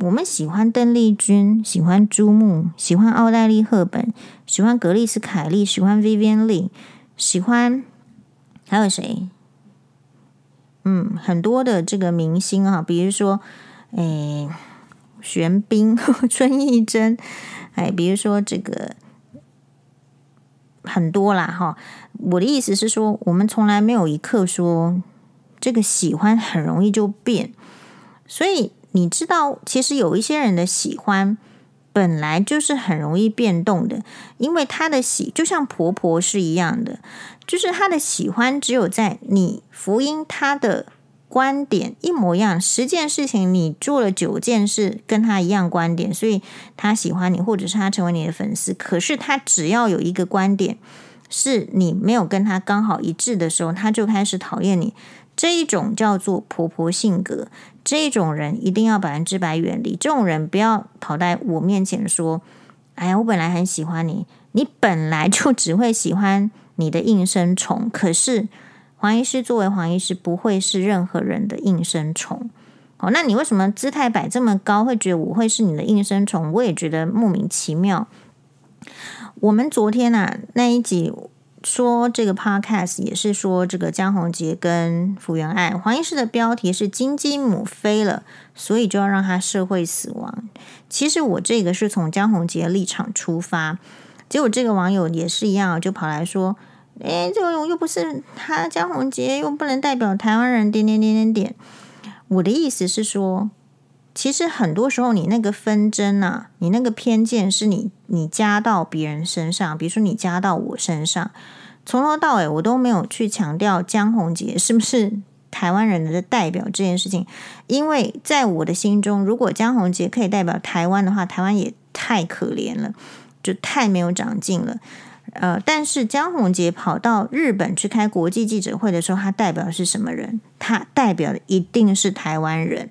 我们喜欢邓丽君，喜欢朱木，喜欢奥黛丽·赫本，喜欢格丽斯·凯利，喜欢 Vivian Lee，喜欢还有谁？嗯，很多的这个明星啊，比如说，诶，玄彬、孙艺珍，哎，比如说这个很多啦，哈。我的意思是说，我们从来没有一刻说这个喜欢很容易就变，所以你知道，其实有一些人的喜欢本来就是很容易变动的，因为他的喜就像婆婆是一样的。就是他的喜欢，只有在你福音他的观点一模一样，十件事情你做了九件事跟他一样观点，所以他喜欢你，或者是他成为你的粉丝。可是他只要有一个观点是你没有跟他刚好一致的时候，他就开始讨厌你。这一种叫做婆婆性格，这一种人一定要百分之百远离。这种人不要跑在我面前说：“哎呀，我本来很喜欢你，你本来就只会喜欢。”你的应声虫，可是黄医师作为黄医师，不会是任何人的应声虫。哦，那你为什么姿态摆这么高，会觉得我会是你的应声虫？我也觉得莫名其妙。我们昨天啊那一集说这个 podcast 也是说这个江宏杰跟福原爱黄医师的标题是金鸡母飞了，所以就要让他社会死亡。其实我这个是从江宏杰立场出发，结果这个网友也是一样，就跑来说：“诶，这个又不是他江宏杰，又不能代表台湾人。”点点点点点。我的意思是说。其实很多时候，你那个纷争啊，你那个偏见是你你加到别人身上，比如说你加到我身上，从头到尾我都没有去强调江宏杰是不是台湾人的代表这件事情，因为在我的心中，如果江宏杰可以代表台湾的话，台湾也太可怜了，就太没有长进了。呃，但是江宏杰跑到日本去开国际记者会的时候，他代表的是什么人？他代表的一定是台湾人。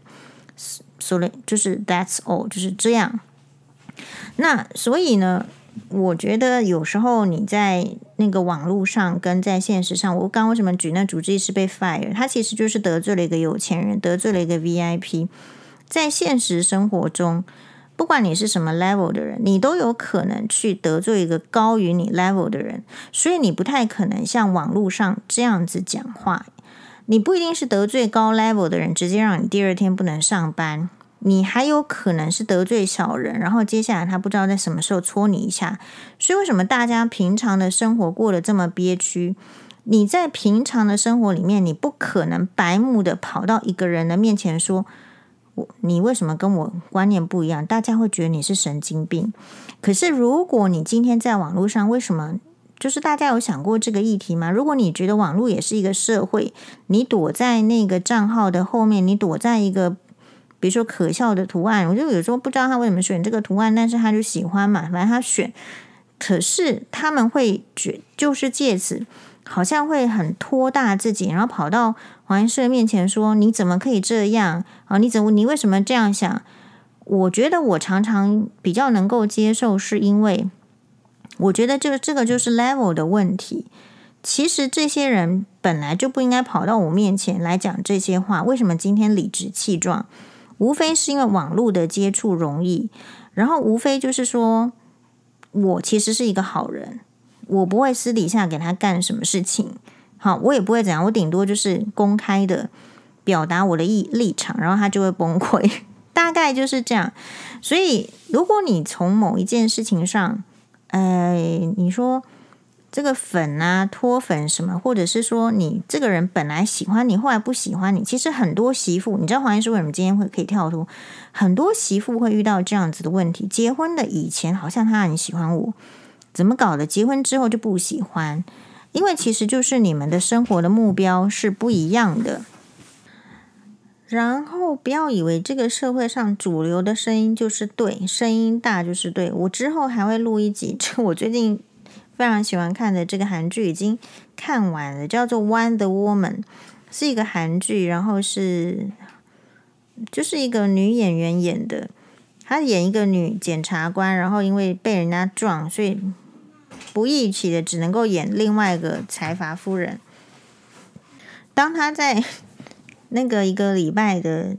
所以就是 That's all，就是这样。那所以呢，我觉得有时候你在那个网络上跟在现实上，我刚为什么举那主治医师被 fire？他其实就是得罪了一个有钱人，得罪了一个 VIP。在现实生活中，不管你是什么 level 的人，你都有可能去得罪一个高于你 level 的人，所以你不太可能像网络上这样子讲话。你不一定是得罪高 level 的人，直接让你第二天不能上班。你还有可能是得罪小人，然后接下来他不知道在什么时候戳你一下。所以为什么大家平常的生活过得这么憋屈？你在平常的生活里面，你不可能白目的跑到一个人的面前说：“你为什么跟我观念不一样？”大家会觉得你是神经病。可是如果你今天在网络上，为什么？就是大家有想过这个议题吗？如果你觉得网络也是一个社会，你躲在那个账号的后面，你躲在一个比如说可笑的图案，我就有时候不知道他为什么选这个图案，但是他就喜欢嘛，反正他选。可是他们会觉就是借此好像会很托大自己，然后跑到黄医师面前说：“你怎么可以这样啊？你怎么你为什么这样想？”我觉得我常常比较能够接受，是因为。我觉得这个这个就是 level 的问题。其实这些人本来就不应该跑到我面前来讲这些话。为什么今天理直气壮？无非是因为网络的接触容易，然后无非就是说我其实是一个好人，我不会私底下给他干什么事情。好，我也不会怎样，我顶多就是公开的表达我的意立场，然后他就会崩溃。大概就是这样。所以，如果你从某一件事情上，哎，你说这个粉啊，脱粉什么，或者是说你这个人本来喜欢你，后来不喜欢你，其实很多媳妇，你知道黄医师为什么今天会可以跳脱？很多媳妇会遇到这样子的问题：结婚的以前好像他很喜欢我，怎么搞的？结婚之后就不喜欢，因为其实就是你们的生活的目标是不一样的。然后不要以为这个社会上主流的声音就是对，声音大就是对。我之后还会录一集，这我最近非常喜欢看的这个韩剧已经看完了，叫做《Wonder Woman》，是一个韩剧，然后是就是一个女演员演的，她演一个女检察官，然后因为被人家撞，所以不义气的只能够演另外一个财阀夫人。当他在那个一个礼拜的，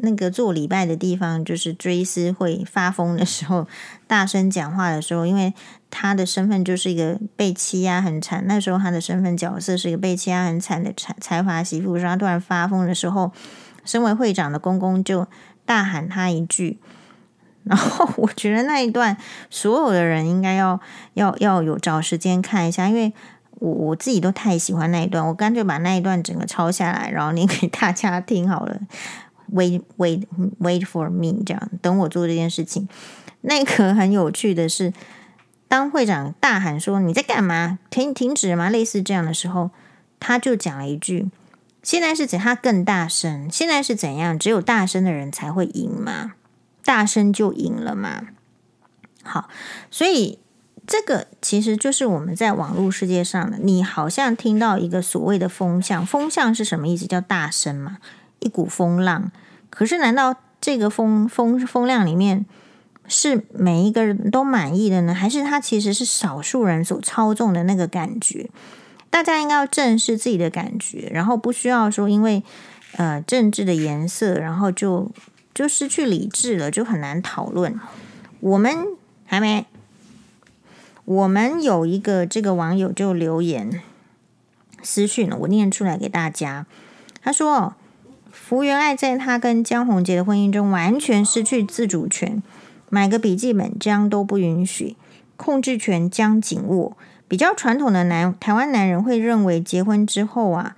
那个做礼拜的地方，就是追思会发疯的时候，大声讲话的时候，因为他的身份就是一个被欺压很惨，那时候他的身份角色是一个被欺压很惨的财财阀媳妇，然后他突然发疯的时候，身为会长的公公就大喊他一句，然后我觉得那一段所有的人应该要要要有找时间看一下，因为。我我自己都太喜欢那一段，我干脆把那一段整个抄下来，然后念给大家听好了。Wait, wait, wait for me，这样等我做这件事情。那个很有趣的是，当会长大喊说“你在干嘛？停停止吗？”类似这样的时候，他就讲了一句：“现在是怎？他更大声。现在是怎样？只有大声的人才会赢嘛？大声就赢了嘛？好，所以。”这个其实就是我们在网络世界上的，你好像听到一个所谓的风向，风向是什么意思？叫大声嘛，一股风浪。可是难道这个风风风量里面是每一个人都满意的呢？还是它其实是少数人所操纵的那个感觉？大家应该要正视自己的感觉，然后不需要说因为呃政治的颜色，然后就就失去理智了，就很难讨论。我们还没。我们有一个这个网友就留言私讯了，我念出来给大家。他说：“福原爱在他跟江宏杰的婚姻中完全失去自主权，买个笔记本这样都不允许，控制权将紧握。比较传统的男台湾男人会认为结婚之后啊，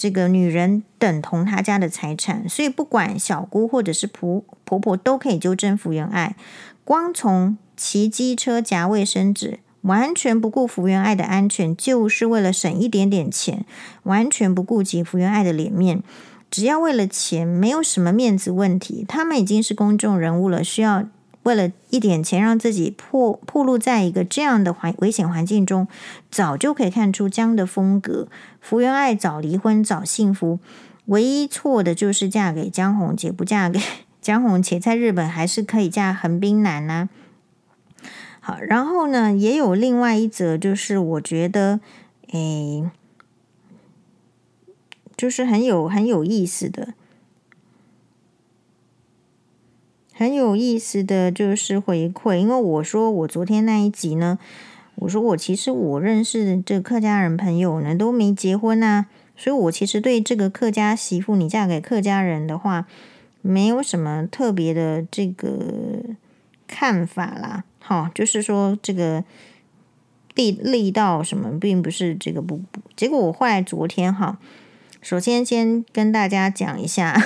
这个女人等同他家的财产，所以不管小姑或者是婆婆婆都可以纠正福原爱。光从骑机车夹卫生纸。”完全不顾福原爱的安全，就是为了省一点点钱，完全不顾及福原爱的脸面，只要为了钱，没有什么面子问题。他们已经是公众人物了，需要为了一点钱让自己破破露在一个这样的环危险环境中，早就可以看出江的风格。福原爱早离婚早幸福，唯一错的就是嫁给江宏杰，不嫁给 江宏杰，在日本还是可以嫁横滨男呐、好，然后呢，也有另外一则，就是我觉得，诶，就是很有很有意思的，很有意思的就是回馈，因为我说我昨天那一集呢，我说我其实我认识的这客家人朋友呢都没结婚啊，所以我其实对这个客家媳妇你嫁给客家人的话，没有什么特别的这个看法啦。好、就是说这个力力道什么，并不是这个不不。结果我后来昨天哈，首先先跟大家讲一下，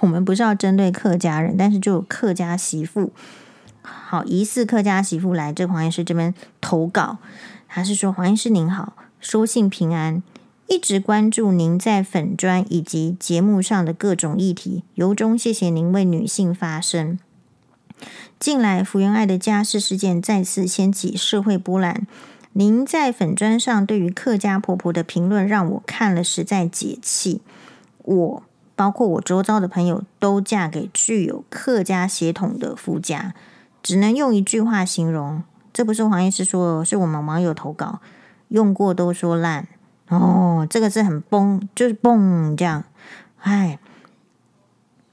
我们不是要针对客家人，但是就有客家媳妇，好，疑似客家媳妇来这黄医师这边投稿，他是说黄医师您好，收信平安，一直关注您在粉专以及节目上的各种议题，由衷谢谢您为女性发声。近来，福原爱的家事事件再次掀起社会波澜。您在粉砖上对于客家婆婆的评论，让我看了实在解气。我包括我周遭的朋友，都嫁给具有客家血统的夫家，只能用一句话形容：这不是黄医师说，是我们网友投稿，用过都说烂。哦，这个字很崩，就是崩这样。哎。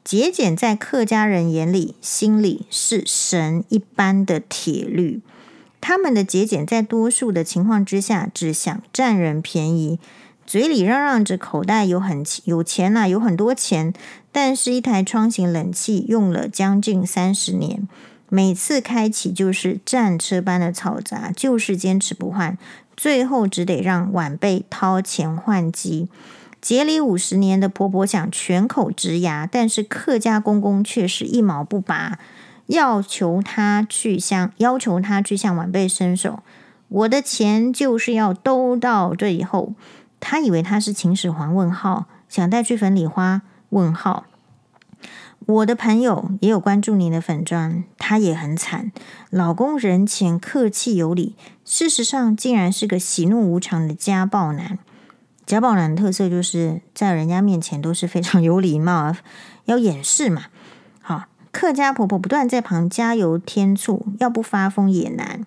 节俭在客家人眼里、心里是神一般的铁律。他们的节俭在多数的情况之下，只想占人便宜，嘴里嚷嚷着口袋有很有钱呐、有很多钱，但是一台窗型冷气用了将近三十年，每次开启就是战车般的嘈杂，就是坚持不换，最后只得让晚辈掏钱换机。结礼五十年的婆婆想全口直牙，但是客家公公却是一毛不拔，要求她去向要求她去向晚辈伸手。我的钱就是要兜到最后。他以为他是秦始皇？问号，想带去坟里花？问号。我的朋友也有关注你的粉专，他也很惨，老公人前客气有礼，事实上竟然是个喜怒无常的家暴男。家暴男的特色就是在人家面前都是非常有礼貌，要掩饰嘛。好，客家婆婆不断在旁加油添醋，要不发疯也难。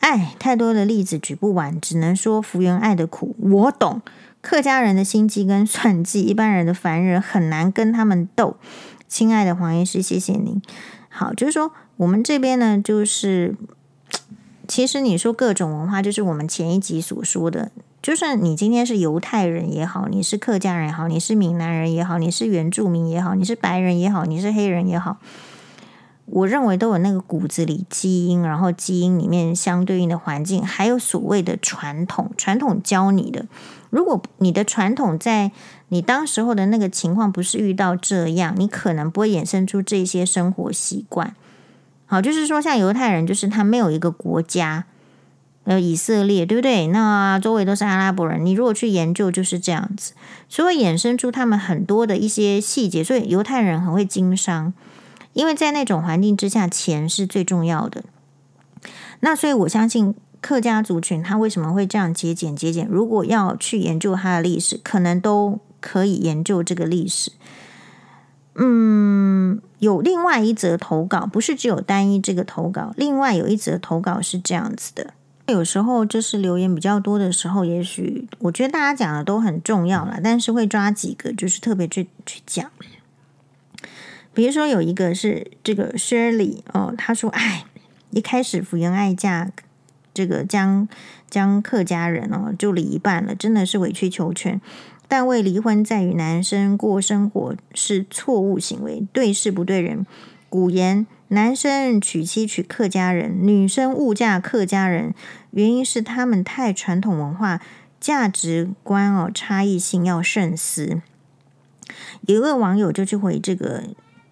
哎，太多的例子举不完，只能说福原爱的苦我懂。客家人的心机跟算计，一般人的凡人很难跟他们斗。亲爱的黄医师，谢谢您。好，就是说我们这边呢，就是其实你说各种文化，就是我们前一集所说的。就算你今天是犹太人也好，你是客家人也好，你是闽南人也好，你是原住民也好，你是白人也好，你是黑人也好，我认为都有那个骨子里基因，然后基因里面相对应的环境，还有所谓的传统，传统教你的。如果你的传统在你当时候的那个情况不是遇到这样，你可能不会衍生出这些生活习惯。好，就是说像犹太人，就是他没有一个国家。呃，以色列对不对？那周围都是阿拉伯人。你如果去研究，就是这样子，所以衍生出他们很多的一些细节。所以犹太人很会经商，因为在那种环境之下，钱是最重要的。那所以我相信客家族群他为什么会这样节俭节俭？如果要去研究他的历史，可能都可以研究这个历史。嗯，有另外一则投稿，不是只有单一这个投稿，另外有一则投稿是这样子的。有时候就是留言比较多的时候，也许我觉得大家讲的都很重要啦，但是会抓几个就是特别去去讲。比如说有一个是这个 Shirley 哦，他说：“哎，一开始福原爱嫁这个将将客家人哦就离一半了，真的是委曲求全。但为离婚在与男生过生活是错误行为，对事不对人。古言男生娶妻娶客家人，女生误嫁客家人，原因是他们太传统文化价值观哦差异性要慎思。有一位网友就去回这个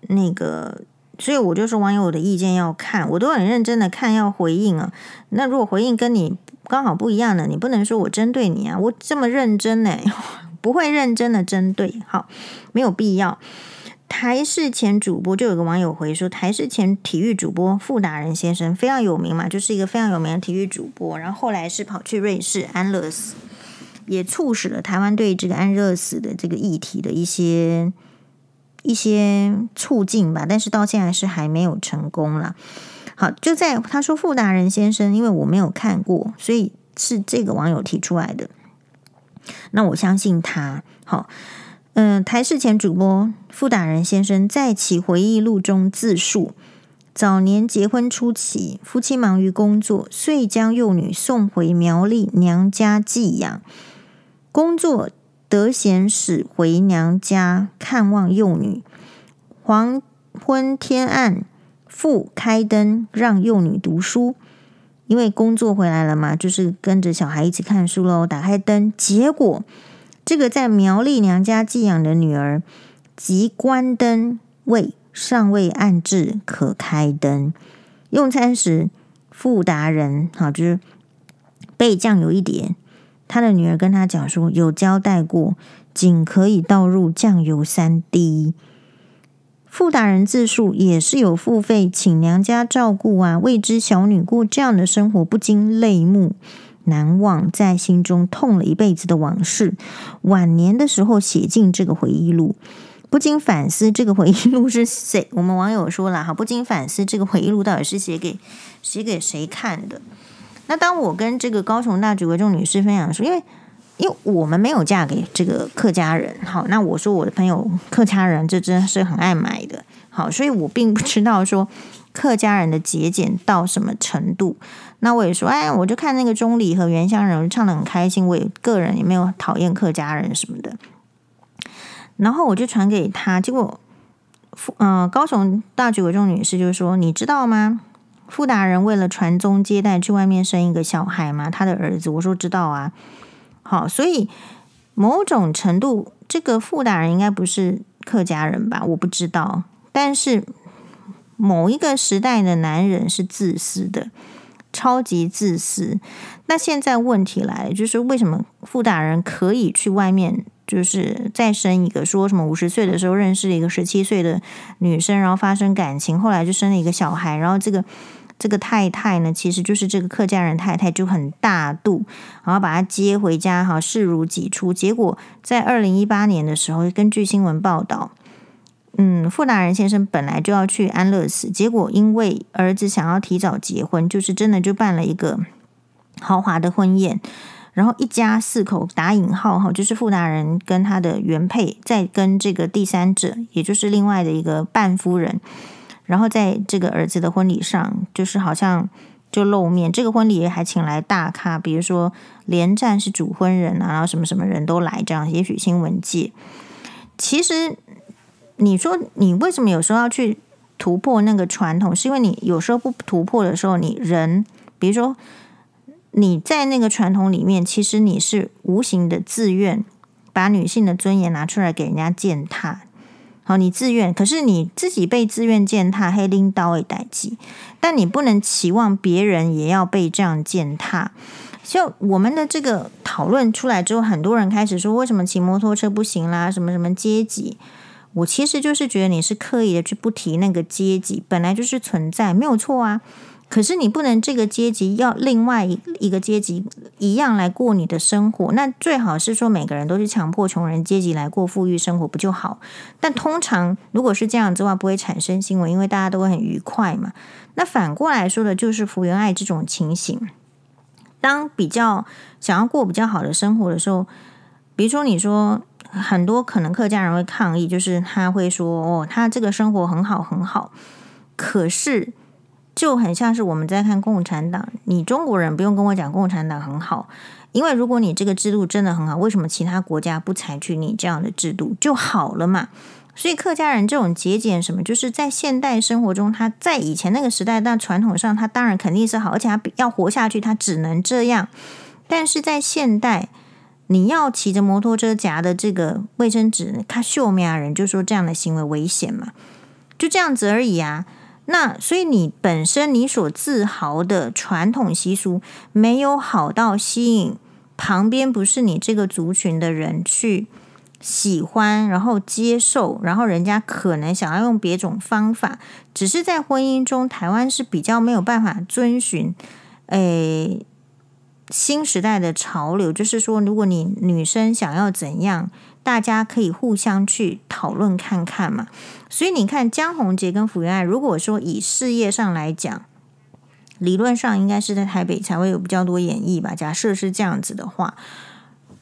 那个。所以我就说网友的意见要看，我都很认真的看，要回应啊。那如果回应跟你刚好不一样的，你不能说我针对你啊，我这么认真呢，不会认真的针对，好，没有必要。台视前主播就有个网友回说，台视前体育主播傅达仁先生非常有名嘛，就是一个非常有名的体育主播，然后后来是跑去瑞士安乐死，也促使了台湾对这个安乐死的这个议题的一些。一些促进吧，但是到现在是还没有成功了。好，就在他说傅达仁先生，因为我没有看过，所以是这个网友提出来的。那我相信他。好，嗯、台视前主播傅达仁先生在其回忆录中自述，早年结婚初期，夫妻忙于工作，遂将幼女送回苗栗娘家寄养，工作。得闲时回娘家看望幼女，黄昏天暗，父开灯让幼女读书。因为工作回来了嘛，就是跟着小孩一起看书喽。打开灯，结果这个在苗栗娘家寄养的女儿，即关灯未尚未安置可开灯。用餐时，傅达人好就是备酱油一碟。他的女儿跟他讲说：“有交代过，仅可以倒入酱油三滴。”傅达人自述也是有付费请娘家照顾啊，未知小女过这样的生活，不禁泪目难忘，在心中痛了一辈子的往事。晚年的时候写进这个回忆录，不禁反思这个回忆录是谁？我们网友说了哈，不禁反思这个回忆录到底是写给写给谁看的？那当我跟这个高雄大举为众女士分享说，因为因为我们没有嫁给这个客家人，好，那我说我的朋友客家人这真是很爱买的，好，所以我并不知道说客家人的节俭到什么程度。那我也说，哎，我就看那个钟离和原乡人唱的很开心，我也个人也没有讨厌客家人什么的。然后我就传给他，结果，嗯、高雄大举为众女士就说，你知道吗？傅达人为了传宗接代，去外面生一个小孩嘛，他的儿子。我说知道啊，好，所以某种程度，这个傅达人应该不是客家人吧？我不知道。但是某一个时代的男人是自私的，超级自私。那现在问题来了，就是为什么傅达人可以去外面？就是再生一个，说什么五十岁的时候认识了一个十七岁的女生，然后发生感情，后来就生了一个小孩，然后这个这个太太呢，其实就是这个客家人太太，就很大度，然后把她接回家，哈，视如己出。结果在二零一八年的时候，根据新闻报道，嗯，傅达仁先生本来就要去安乐死，结果因为儿子想要提早结婚，就是真的就办了一个豪华的婚宴。然后一家四口打引号哈，就是傅达仁跟他的原配，再跟这个第三者，也就是另外的一个半夫人，然后在这个儿子的婚礼上，就是好像就露面。这个婚礼还请来大咖，比如说连战是主婚人啊，然后什么什么人都来，这样。也许新闻界，其实你说你为什么有时候要去突破那个传统？是因为你有时候不突破的时候，你人，比如说。你在那个传统里面，其实你是无形的自愿把女性的尊严拿出来给人家践踏。好，你自愿，可是你自己被自愿践踏，黑拎刀会代际，但你不能期望别人也要被这样践踏。就我们的这个讨论出来之后，很多人开始说，为什么骑摩托车不行啦？什么什么阶级？我其实就是觉得你是刻意的去不提那个阶级，本来就是存在，没有错啊。可是你不能这个阶级要另外一个阶级一样来过你的生活，那最好是说每个人都是强迫穷人阶级来过富裕生活不就好？但通常如果是这样子的话，不会产生新闻，因为大家都会很愉快嘛。那反过来说的就是福原爱这种情形，当比较想要过比较好的生活的时候，比如说你说很多可能客家人会抗议，就是他会说哦，他这个生活很好很好，可是。就很像是我们在看共产党。你中国人不用跟我讲共产党很好，因为如果你这个制度真的很好，为什么其他国家不采取你这样的制度就好了嘛？所以客家人这种节俭什么，就是在现代生活中，他在以前那个时代，但传统上他当然肯定是好，而且他要活下去，他只能这样。但是在现代，你要骑着摩托车夹的这个卫生纸，他秀美亚人就说这样的行为危险嘛，就这样子而已啊。那所以你本身你所自豪的传统习俗，没有好到吸引旁边不是你这个族群的人去喜欢，然后接受，然后人家可能想要用别种方法，只是在婚姻中，台湾是比较没有办法遵循，诶，新时代的潮流，就是说，如果你女生想要怎样，大家可以互相去讨论看看嘛。所以你看江宏杰跟福原爱，如果说以事业上来讲，理论上应该是在台北才会有比较多演绎吧。假设是这样子的话。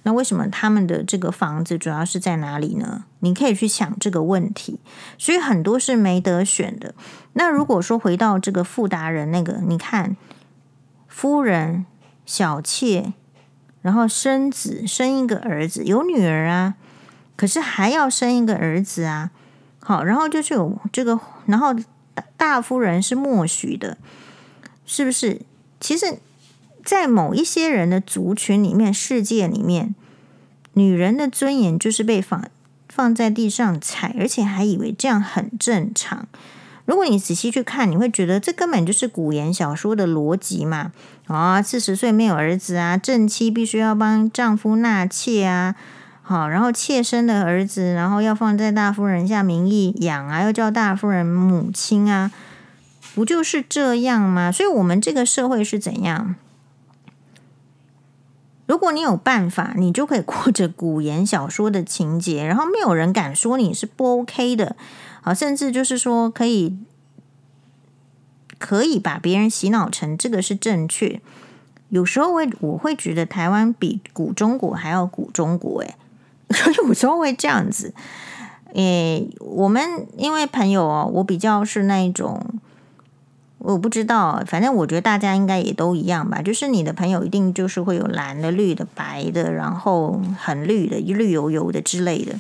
那为什么他们的这个房子主要是在哪里呢？你可以去想这个问题。所以很多是没得选的。那如果说回到这个富达人那个，你看夫人小妾，然后生子生一个儿子，有女儿啊，可是还要生一个儿子啊。好，然后就是有这个，然后大夫人是默许的，是不是？其实。在某一些人的族群里面、世界里面，女人的尊严就是被放放在地上踩，而且还以为这样很正常。如果你仔细去看，你会觉得这根本就是古言小说的逻辑嘛？啊、四十岁没有儿子啊，正妻必须要帮丈夫纳妾啊，好，然后妾生的儿子，然后要放在大夫人下名义养啊，要叫大夫人母亲啊，不就是这样吗？所以，我们这个社会是怎样？如果你有办法，你就可以过着古言小说的情节，然后没有人敢说你是不 OK 的，好，甚至就是说可以可以把别人洗脑成这个是正确。有时候会我会觉得台湾比古中国还要古中国，诶，所以 有时候会这样子。诶，我们因为朋友哦，我比较是那一种。我不知道，反正我觉得大家应该也都一样吧。就是你的朋友一定就是会有蓝的、绿的、白的，然后很绿的、绿油油的之类的。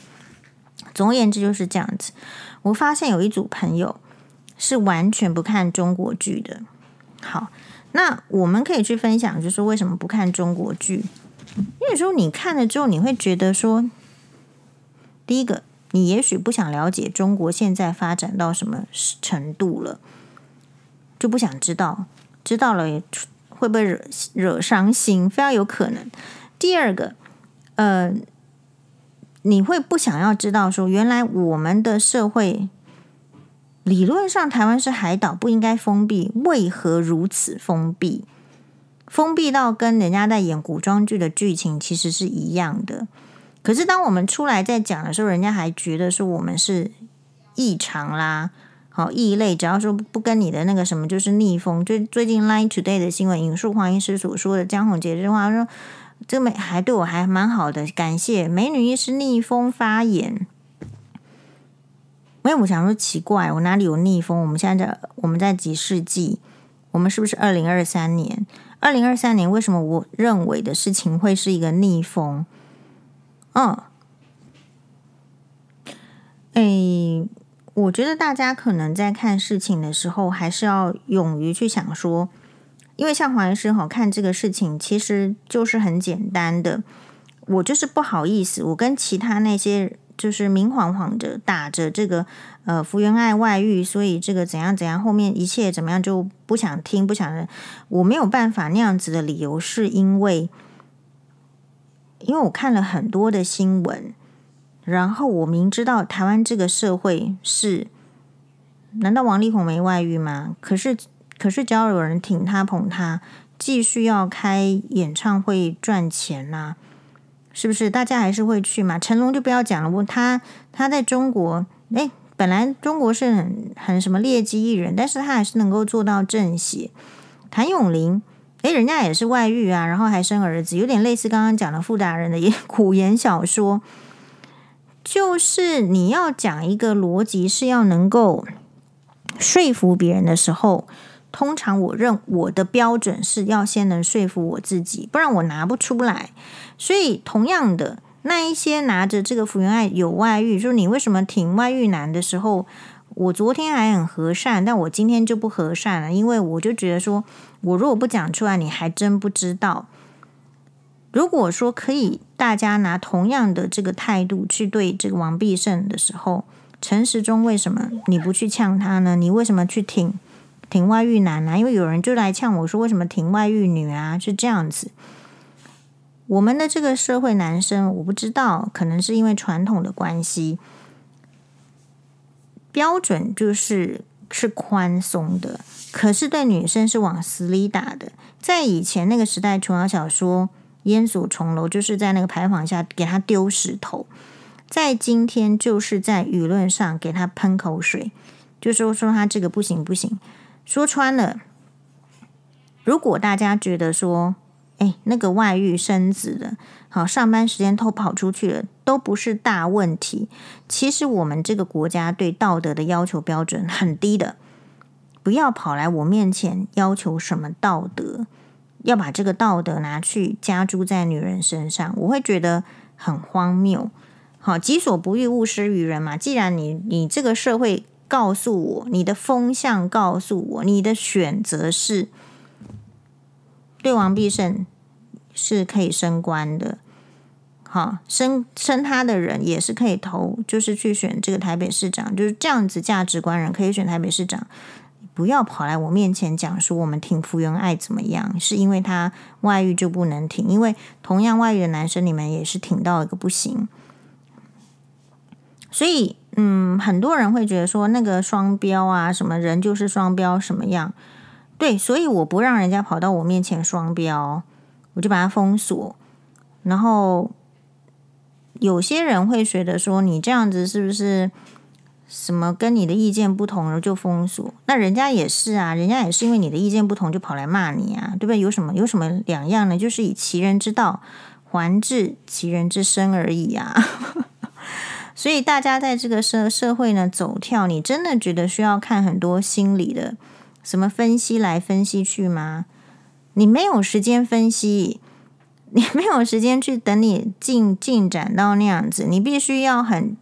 总而言之就是这样子。我发现有一组朋友是完全不看中国剧的。好，那我们可以去分享，就是为什么不看中国剧？因为说你看了之后，你会觉得说，第一个，你也许不想了解中国现在发展到什么程度了。就不想知道，知道了会不会惹惹伤心？非常有可能。第二个，呃，你会不想要知道说，原来我们的社会理论上台湾是海岛，不应该封闭，为何如此封闭？封闭到跟人家在演古装剧的剧情其实是一样的。可是当我们出来在讲的时候，人家还觉得说我们是异常啦。好，异类，只要说不跟你的那个什么，就是逆风。就最近《Line Today》的新闻引述黄医师所说的江宏杰这话，说这个美还对我还蛮好的，感谢美女医师逆风发言。因为我想说奇怪，我哪里有逆风？我们现在在我们在几世纪？我们是不是二零二三年？二零二三年为什么我认为的事情会是一个逆风？嗯，诶。我觉得大家可能在看事情的时候，还是要勇于去想说，因为像黄医师哈看这个事情，其实就是很简单的。我就是不好意思，我跟其他那些就是明晃晃的打着这个呃福原爱外遇，所以这个怎样怎样，后面一切怎么样就不想听，不想，我没有办法那样子的理由，是因为因为我看了很多的新闻。然后我明知道台湾这个社会是，难道王力宏没外遇吗？可是，可是只要有人挺他捧他，继续要开演唱会赚钱呐、是不是？大家还是会去嘛。成龙就不要讲了，我他他在中国，诶，本来中国是很很什么劣迹艺人，但是他还是能够做到正邪。谭咏麟，诶，人家也是外遇啊，然后还生儿子，有点类似刚刚讲的富达人的 苦言小说。就是你要讲一个逻辑，是要能够说服别人的时候，通常我认我的标准是要先能说服我自己，不然我拿不出来。所以同样的，那一些拿着这个福原爱有外遇，说你为什么挺外遇男的时候，我昨天还很和善，但我今天就不和善了，因为我就觉得说，我如果不讲出来，你还真不知道。如果说可以，大家拿同样的这个态度去对这个王必胜的时候，陈时中为什么你不去呛他呢？你为什么去挺挺外遇男呢？因为有人就来呛我说，为什么挺外遇女啊？是这样子。我们的这个社会男生，我不知道，可能是因为传统的关系，标准就是是宽松的，可是对女生是往死里打的。在以前那个时代，琼瑶小说。烟锁重楼，就是在那个牌坊下给他丢石头，在今天就是在舆论上给他喷口水，就说说他这个不行不行。说穿了，如果大家觉得说，哎，那个外遇生子的，好，上班时间偷跑出去了，都不是大问题。其实我们这个国家对道德的要求标准很低的，不要跑来我面前要求什么道德。要把这个道德拿去加诸在女人身上，我会觉得很荒谬。好，己所不欲，勿施于人嘛。既然你你这个社会告诉我，你的风向告诉我，你的选择是对王必胜是可以升官的，好，升升他的人也是可以投，就是去选这个台北市长，就是这样子价值观人可以选台北市长。不要跑来我面前讲说我们挺福原爱怎么样？是因为他外遇就不能挺？因为同样外遇的男生，你们也是挺到一个不行。所以，嗯，很多人会觉得说那个双标啊，什么人就是双标，什么样？对，所以我不让人家跑到我面前双标，我就把他封锁。然后有些人会觉得说你这样子是不是？什么跟你的意见不同，然后就封锁？那人家也是啊，人家也是因为你的意见不同就跑来骂你啊，对不对？有什么有什么两样呢？就是以其人之道还治其人之身而已啊。所以大家在这个社社会呢走跳，你真的觉得需要看很多心理的什么分析来分析去吗？你没有时间分析，你没有时间去等你进进展到那样子，你必须要很。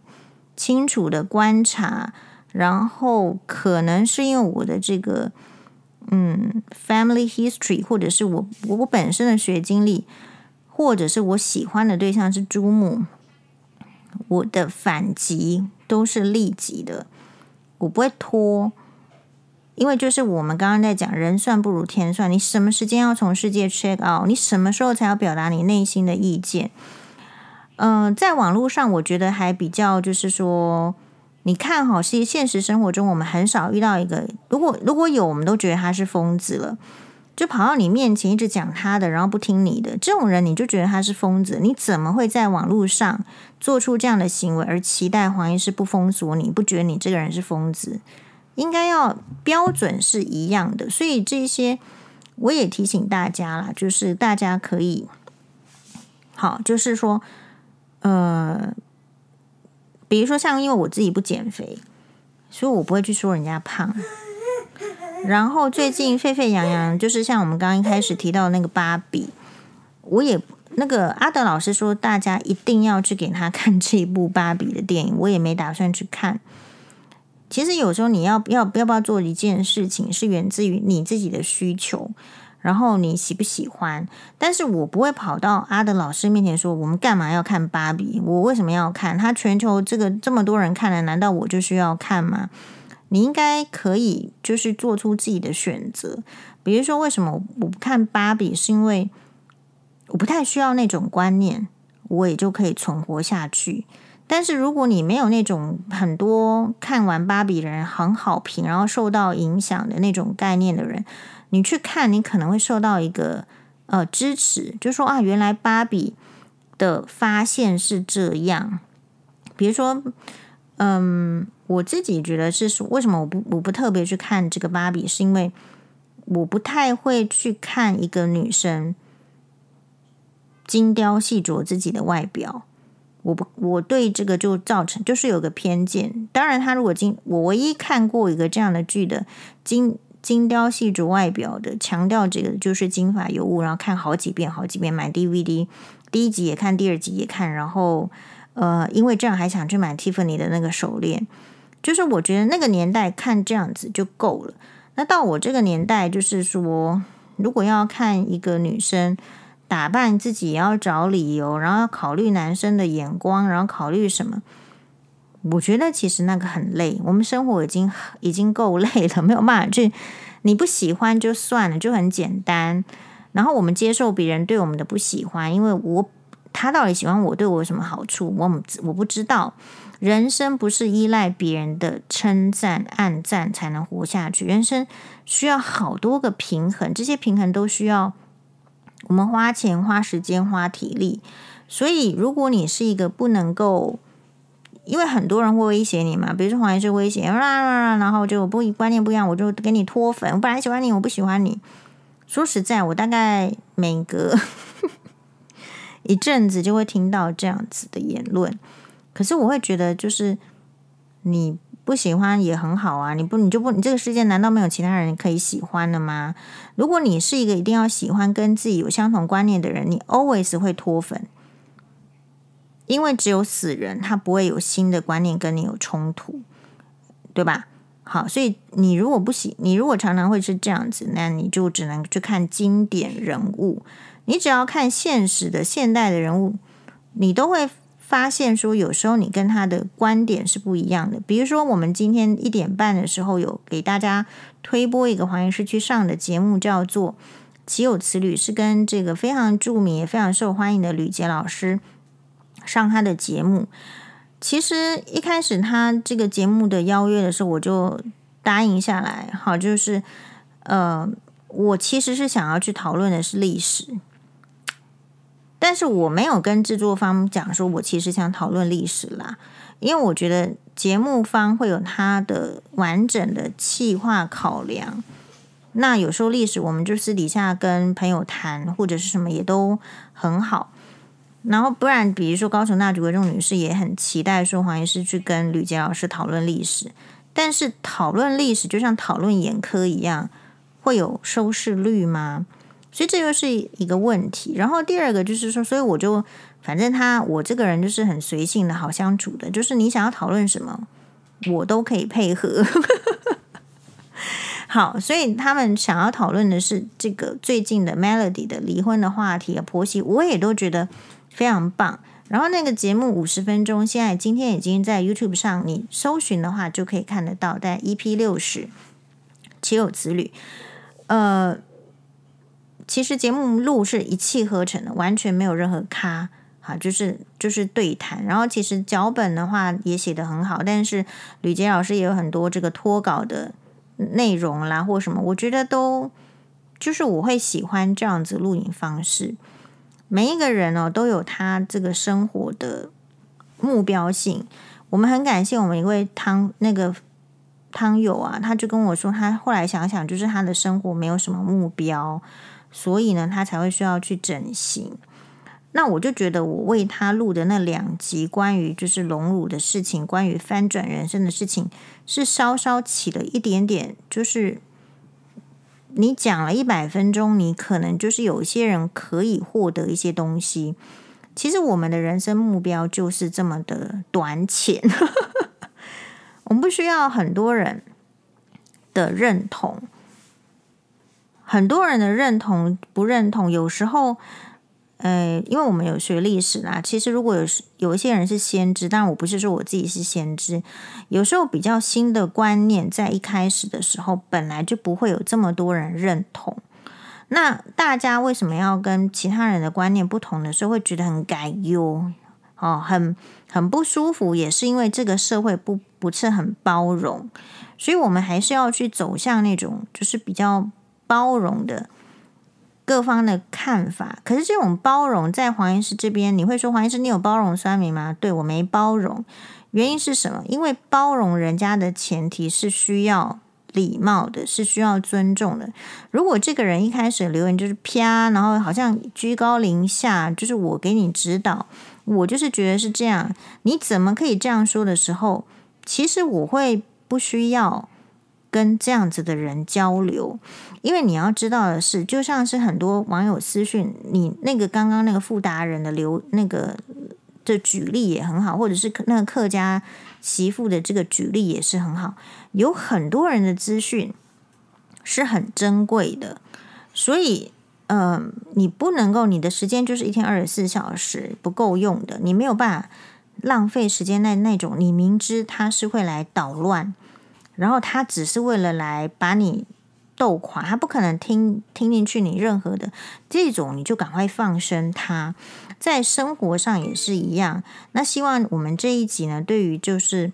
清楚的观察，然后可能是因为我的这个嗯，family history，或者是我我本身的学经历，或者是我喜欢的对象是朱木，我的反击都是立即的，我不会拖，因为就是我们刚刚在讲，人算不如天算，你什么时间要从世界 check out，你什么时候才要表达你内心的意见？嗯、在网络上，我觉得还比较就是说，你看哈，是现实生活中，我们很少遇到一个，如果如果有，我们都觉得他是疯子了，就跑到你面前一直讲他的，然后不听你的，这种人你就觉得他是疯子。你怎么会在网络上做出这样的行为，而期待黄医师不封锁你，不觉得你这个人是疯子？应该要标准是一样的，所以这些我也提醒大家啦，就是大家可以好，就是说。呃，比如说像因为我自己不减肥，所以我不会去说人家胖。然后最近沸沸扬扬，就是像我们刚刚一开始提到那个芭比，我也那个阿德老师说大家一定要去给他看这一部芭比的电影，我也没打算去看。其实有时候你要要要不要做一件事情，是源自于你自己的需求。然后你喜不喜欢？但是我不会跑到阿德老师面前说，我们干嘛要看芭比？我为什么要看？他全球这个这么多人看了，难道我就需要看吗？你应该可以就是做出自己的选择。比如说，为什么我不看芭比？是因为我不太需要那种观念，我也就可以存活下去。但是如果你没有那种很多看完芭比的人很好评，然后受到影响的那种概念的人。你去看，你可能会受到一个呃支持，就说啊，原来芭比的发现是这样。比如说，嗯，我自己觉得是为什么我不我不特别去看这个芭比，是因为我不太会去看一个女生精雕细琢自己的外表。我不我对这个就造成就是有个偏见。当然，他如果精我唯一看过一个这样的剧的精。精雕细琢外表的，强调这个就是金发尤物，然后看好几遍好几遍，买 DVD，第一集也看，第二集也看，然后呃，因为这样还想去买 Tiffany 的那个手链，就是我觉得那个年代看这样子就够了。那到我这个年代，就是说，如果要看一个女生打扮自己，也要找理由，然后要考虑男生的眼光，然后考虑什么？我觉得其实那个很累，我们生活已经 已经够累了，没有办法去。你不喜欢就算了，就很简单。然后我们接受别人对我们的不喜欢，因为我他到底喜欢我对我有什么好处，我我不知道。人生不是依赖别人的称赞、暗赞才能活下去，人生需要好多个平衡，这些平衡都需要我们花钱、花时间、花体力。所以，如果你是一个不能够。因为很多人会威胁你嘛，比如说黄医师威胁，然后就不观念不一样，我就给你脱粉。我本来喜欢你，我不喜欢你。说实在，我大概每隔 一阵子就会听到这样子的言论。可是我会觉得，就是你不喜欢也很好啊，你不你就不你这个世界难道没有其他人可以喜欢的吗？如果你是一个一定要喜欢跟自己有相同观念的人，你 always 会脱粉。因为只有死人，他不会有新的观念跟你有冲突，对吧？好，所以你如果不喜，你如果常常会是这样子，那你就只能去看经典人物。你只要看现实的现代的人物，你都会发现说，有时候你跟他的观点是不一样的。比如说，我们今天一点半的时候有给大家推播一个黄医师去上的节目，叫做《岂有此理》，是跟这个非常著名也非常受欢迎的吕杰老师。上他的节目，其实一开始他这个节目的邀约的时候，我就答应下来。好，就是呃，我其实是想要去讨论的是历史，但是我没有跟制作方讲说，我其实想讨论历史啦，因为我觉得节目方会有他的完整的企划考量。那有时候历史我们就私底下跟朋友谈，或者是什么也都很好。然后不然，比如说高雄那几位这种女士也很期待说黄医师去跟吕杰老师讨论历史，但是讨论历史就像讨论眼科一样，会有收视率吗？所以这又是一个问题。然后第二个就是说，所以我就反正他我这个人就是很随性的好相处的，就是你想要讨论什么，我都可以配合。好，所以他们想要讨论的是这个最近的 Melody 的离婚的话题啊，婆媳，我也都觉得。非常棒，然后那个节目五十分钟，现在今天已经在 YouTube 上，你搜寻的话就可以看得到。在 EP 六十，岂有此理。呃，其实节目录是一气呵成的，完全没有任何卡，哈，就是就是对谈。然后其实脚本的话也写得很好，但是吕捷老师也有很多这个脱稿的内容啦，或什么，我觉得都就是我会喜欢这样子录影方式。每一个人哦，都有他这个生活的目标性。我们很感谢我们一位汤那个汤友啊，他就跟我说，他后来想想，就是他的生活没有什么目标，所以呢，他才会需要去整形。那我就觉得，我为他录的那两集关于就是隆乳的事情，关于翻转人生的事情，是稍稍起了一点点，就是。你讲了一百分钟，你可能就是有一些人可以获得一些东西。其实我们的人生目标就是这么的短浅，我们不需要很多人的认同，很多人的认同不认同，有时候。呃，因为我们有学历史啦，其实如果有有一些人是先知，但我不是说我自己是先知，有时候比较新的观念在一开始的时候本来就不会有这么多人认同。那大家为什么要跟其他人的观念不同的时候会觉得很改忧哦，很很不舒服，也是因为这个社会不不是很包容，所以我们还是要去走向那种就是比较包容的。各方的看法，可是这种包容在黄医师这边，你会说黄医师你有包容酸民吗？对，我没包容，原因是什么？因为包容人家的前提是需要礼貌的，是需要尊重的。如果这个人一开始留言就是啪，然后好像居高临下，就是我给你指导，我就是觉得是这样，你怎么可以这样说的时候，其实我会不需要跟这样子的人交流，因为你要知道的是，就像是很多网友私讯你那个刚刚那个富达人的留那个的举例也很好，或者是那个客家媳妇的这个举例也是很好，有很多人的资讯是很珍贵的，所以，嗯、呃，你不能够你的时间就是一天二十四小时不够用的，你没有办法浪费时间在那种你明知他是会来捣乱。然后他只是为了来把你斗垮，他不可能听听进去你任何的这种，你就赶快放生他。在生活上也是一样。那希望我们这一集呢，对于就是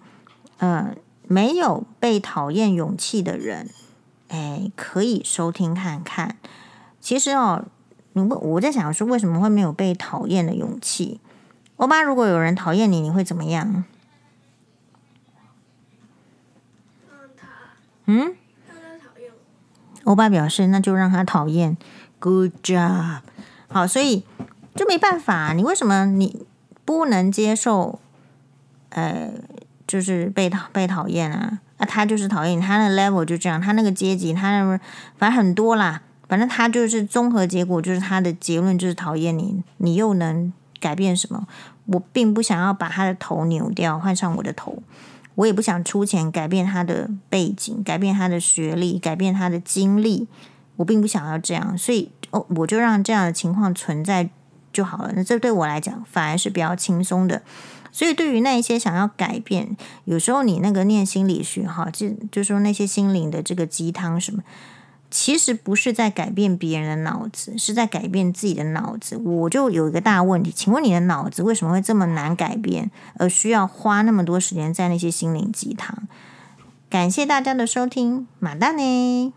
呃没有被讨厌勇气的人，哎，可以收听看看。其实哦，我我在想说，为什么会没有被讨厌的勇气？欧巴，如果有人讨厌你，你会怎么样？嗯，欧巴表示，那就让他讨厌。Good job，好，所以就没办法。你为什么你不能接受？呃，就是被讨被讨厌啊？啊，他就是讨厌，他的 level 就这样，他那个阶级，他那反正很多啦。反正他就是综合结果，就是他的结论就是讨厌你。你又能改变什么？我并不想要把他的头扭掉，换上我的头。我也不想出钱改变他的背景，改变他的学历，改变他的经历。我并不想要这样，所以哦，我就让这样的情况存在就好了。那这对我来讲反而是比较轻松的。所以对于那一些想要改变，有时候你那个念心理学哈，就就说那些心灵的这个鸡汤什么。其实不是在改变别人的脑子，是在改变自己的脑子。我就有一个大问题，请问你的脑子为什么会这么难改变，而需要花那么多时间在那些心灵鸡汤？感谢大家的收听，马大呢？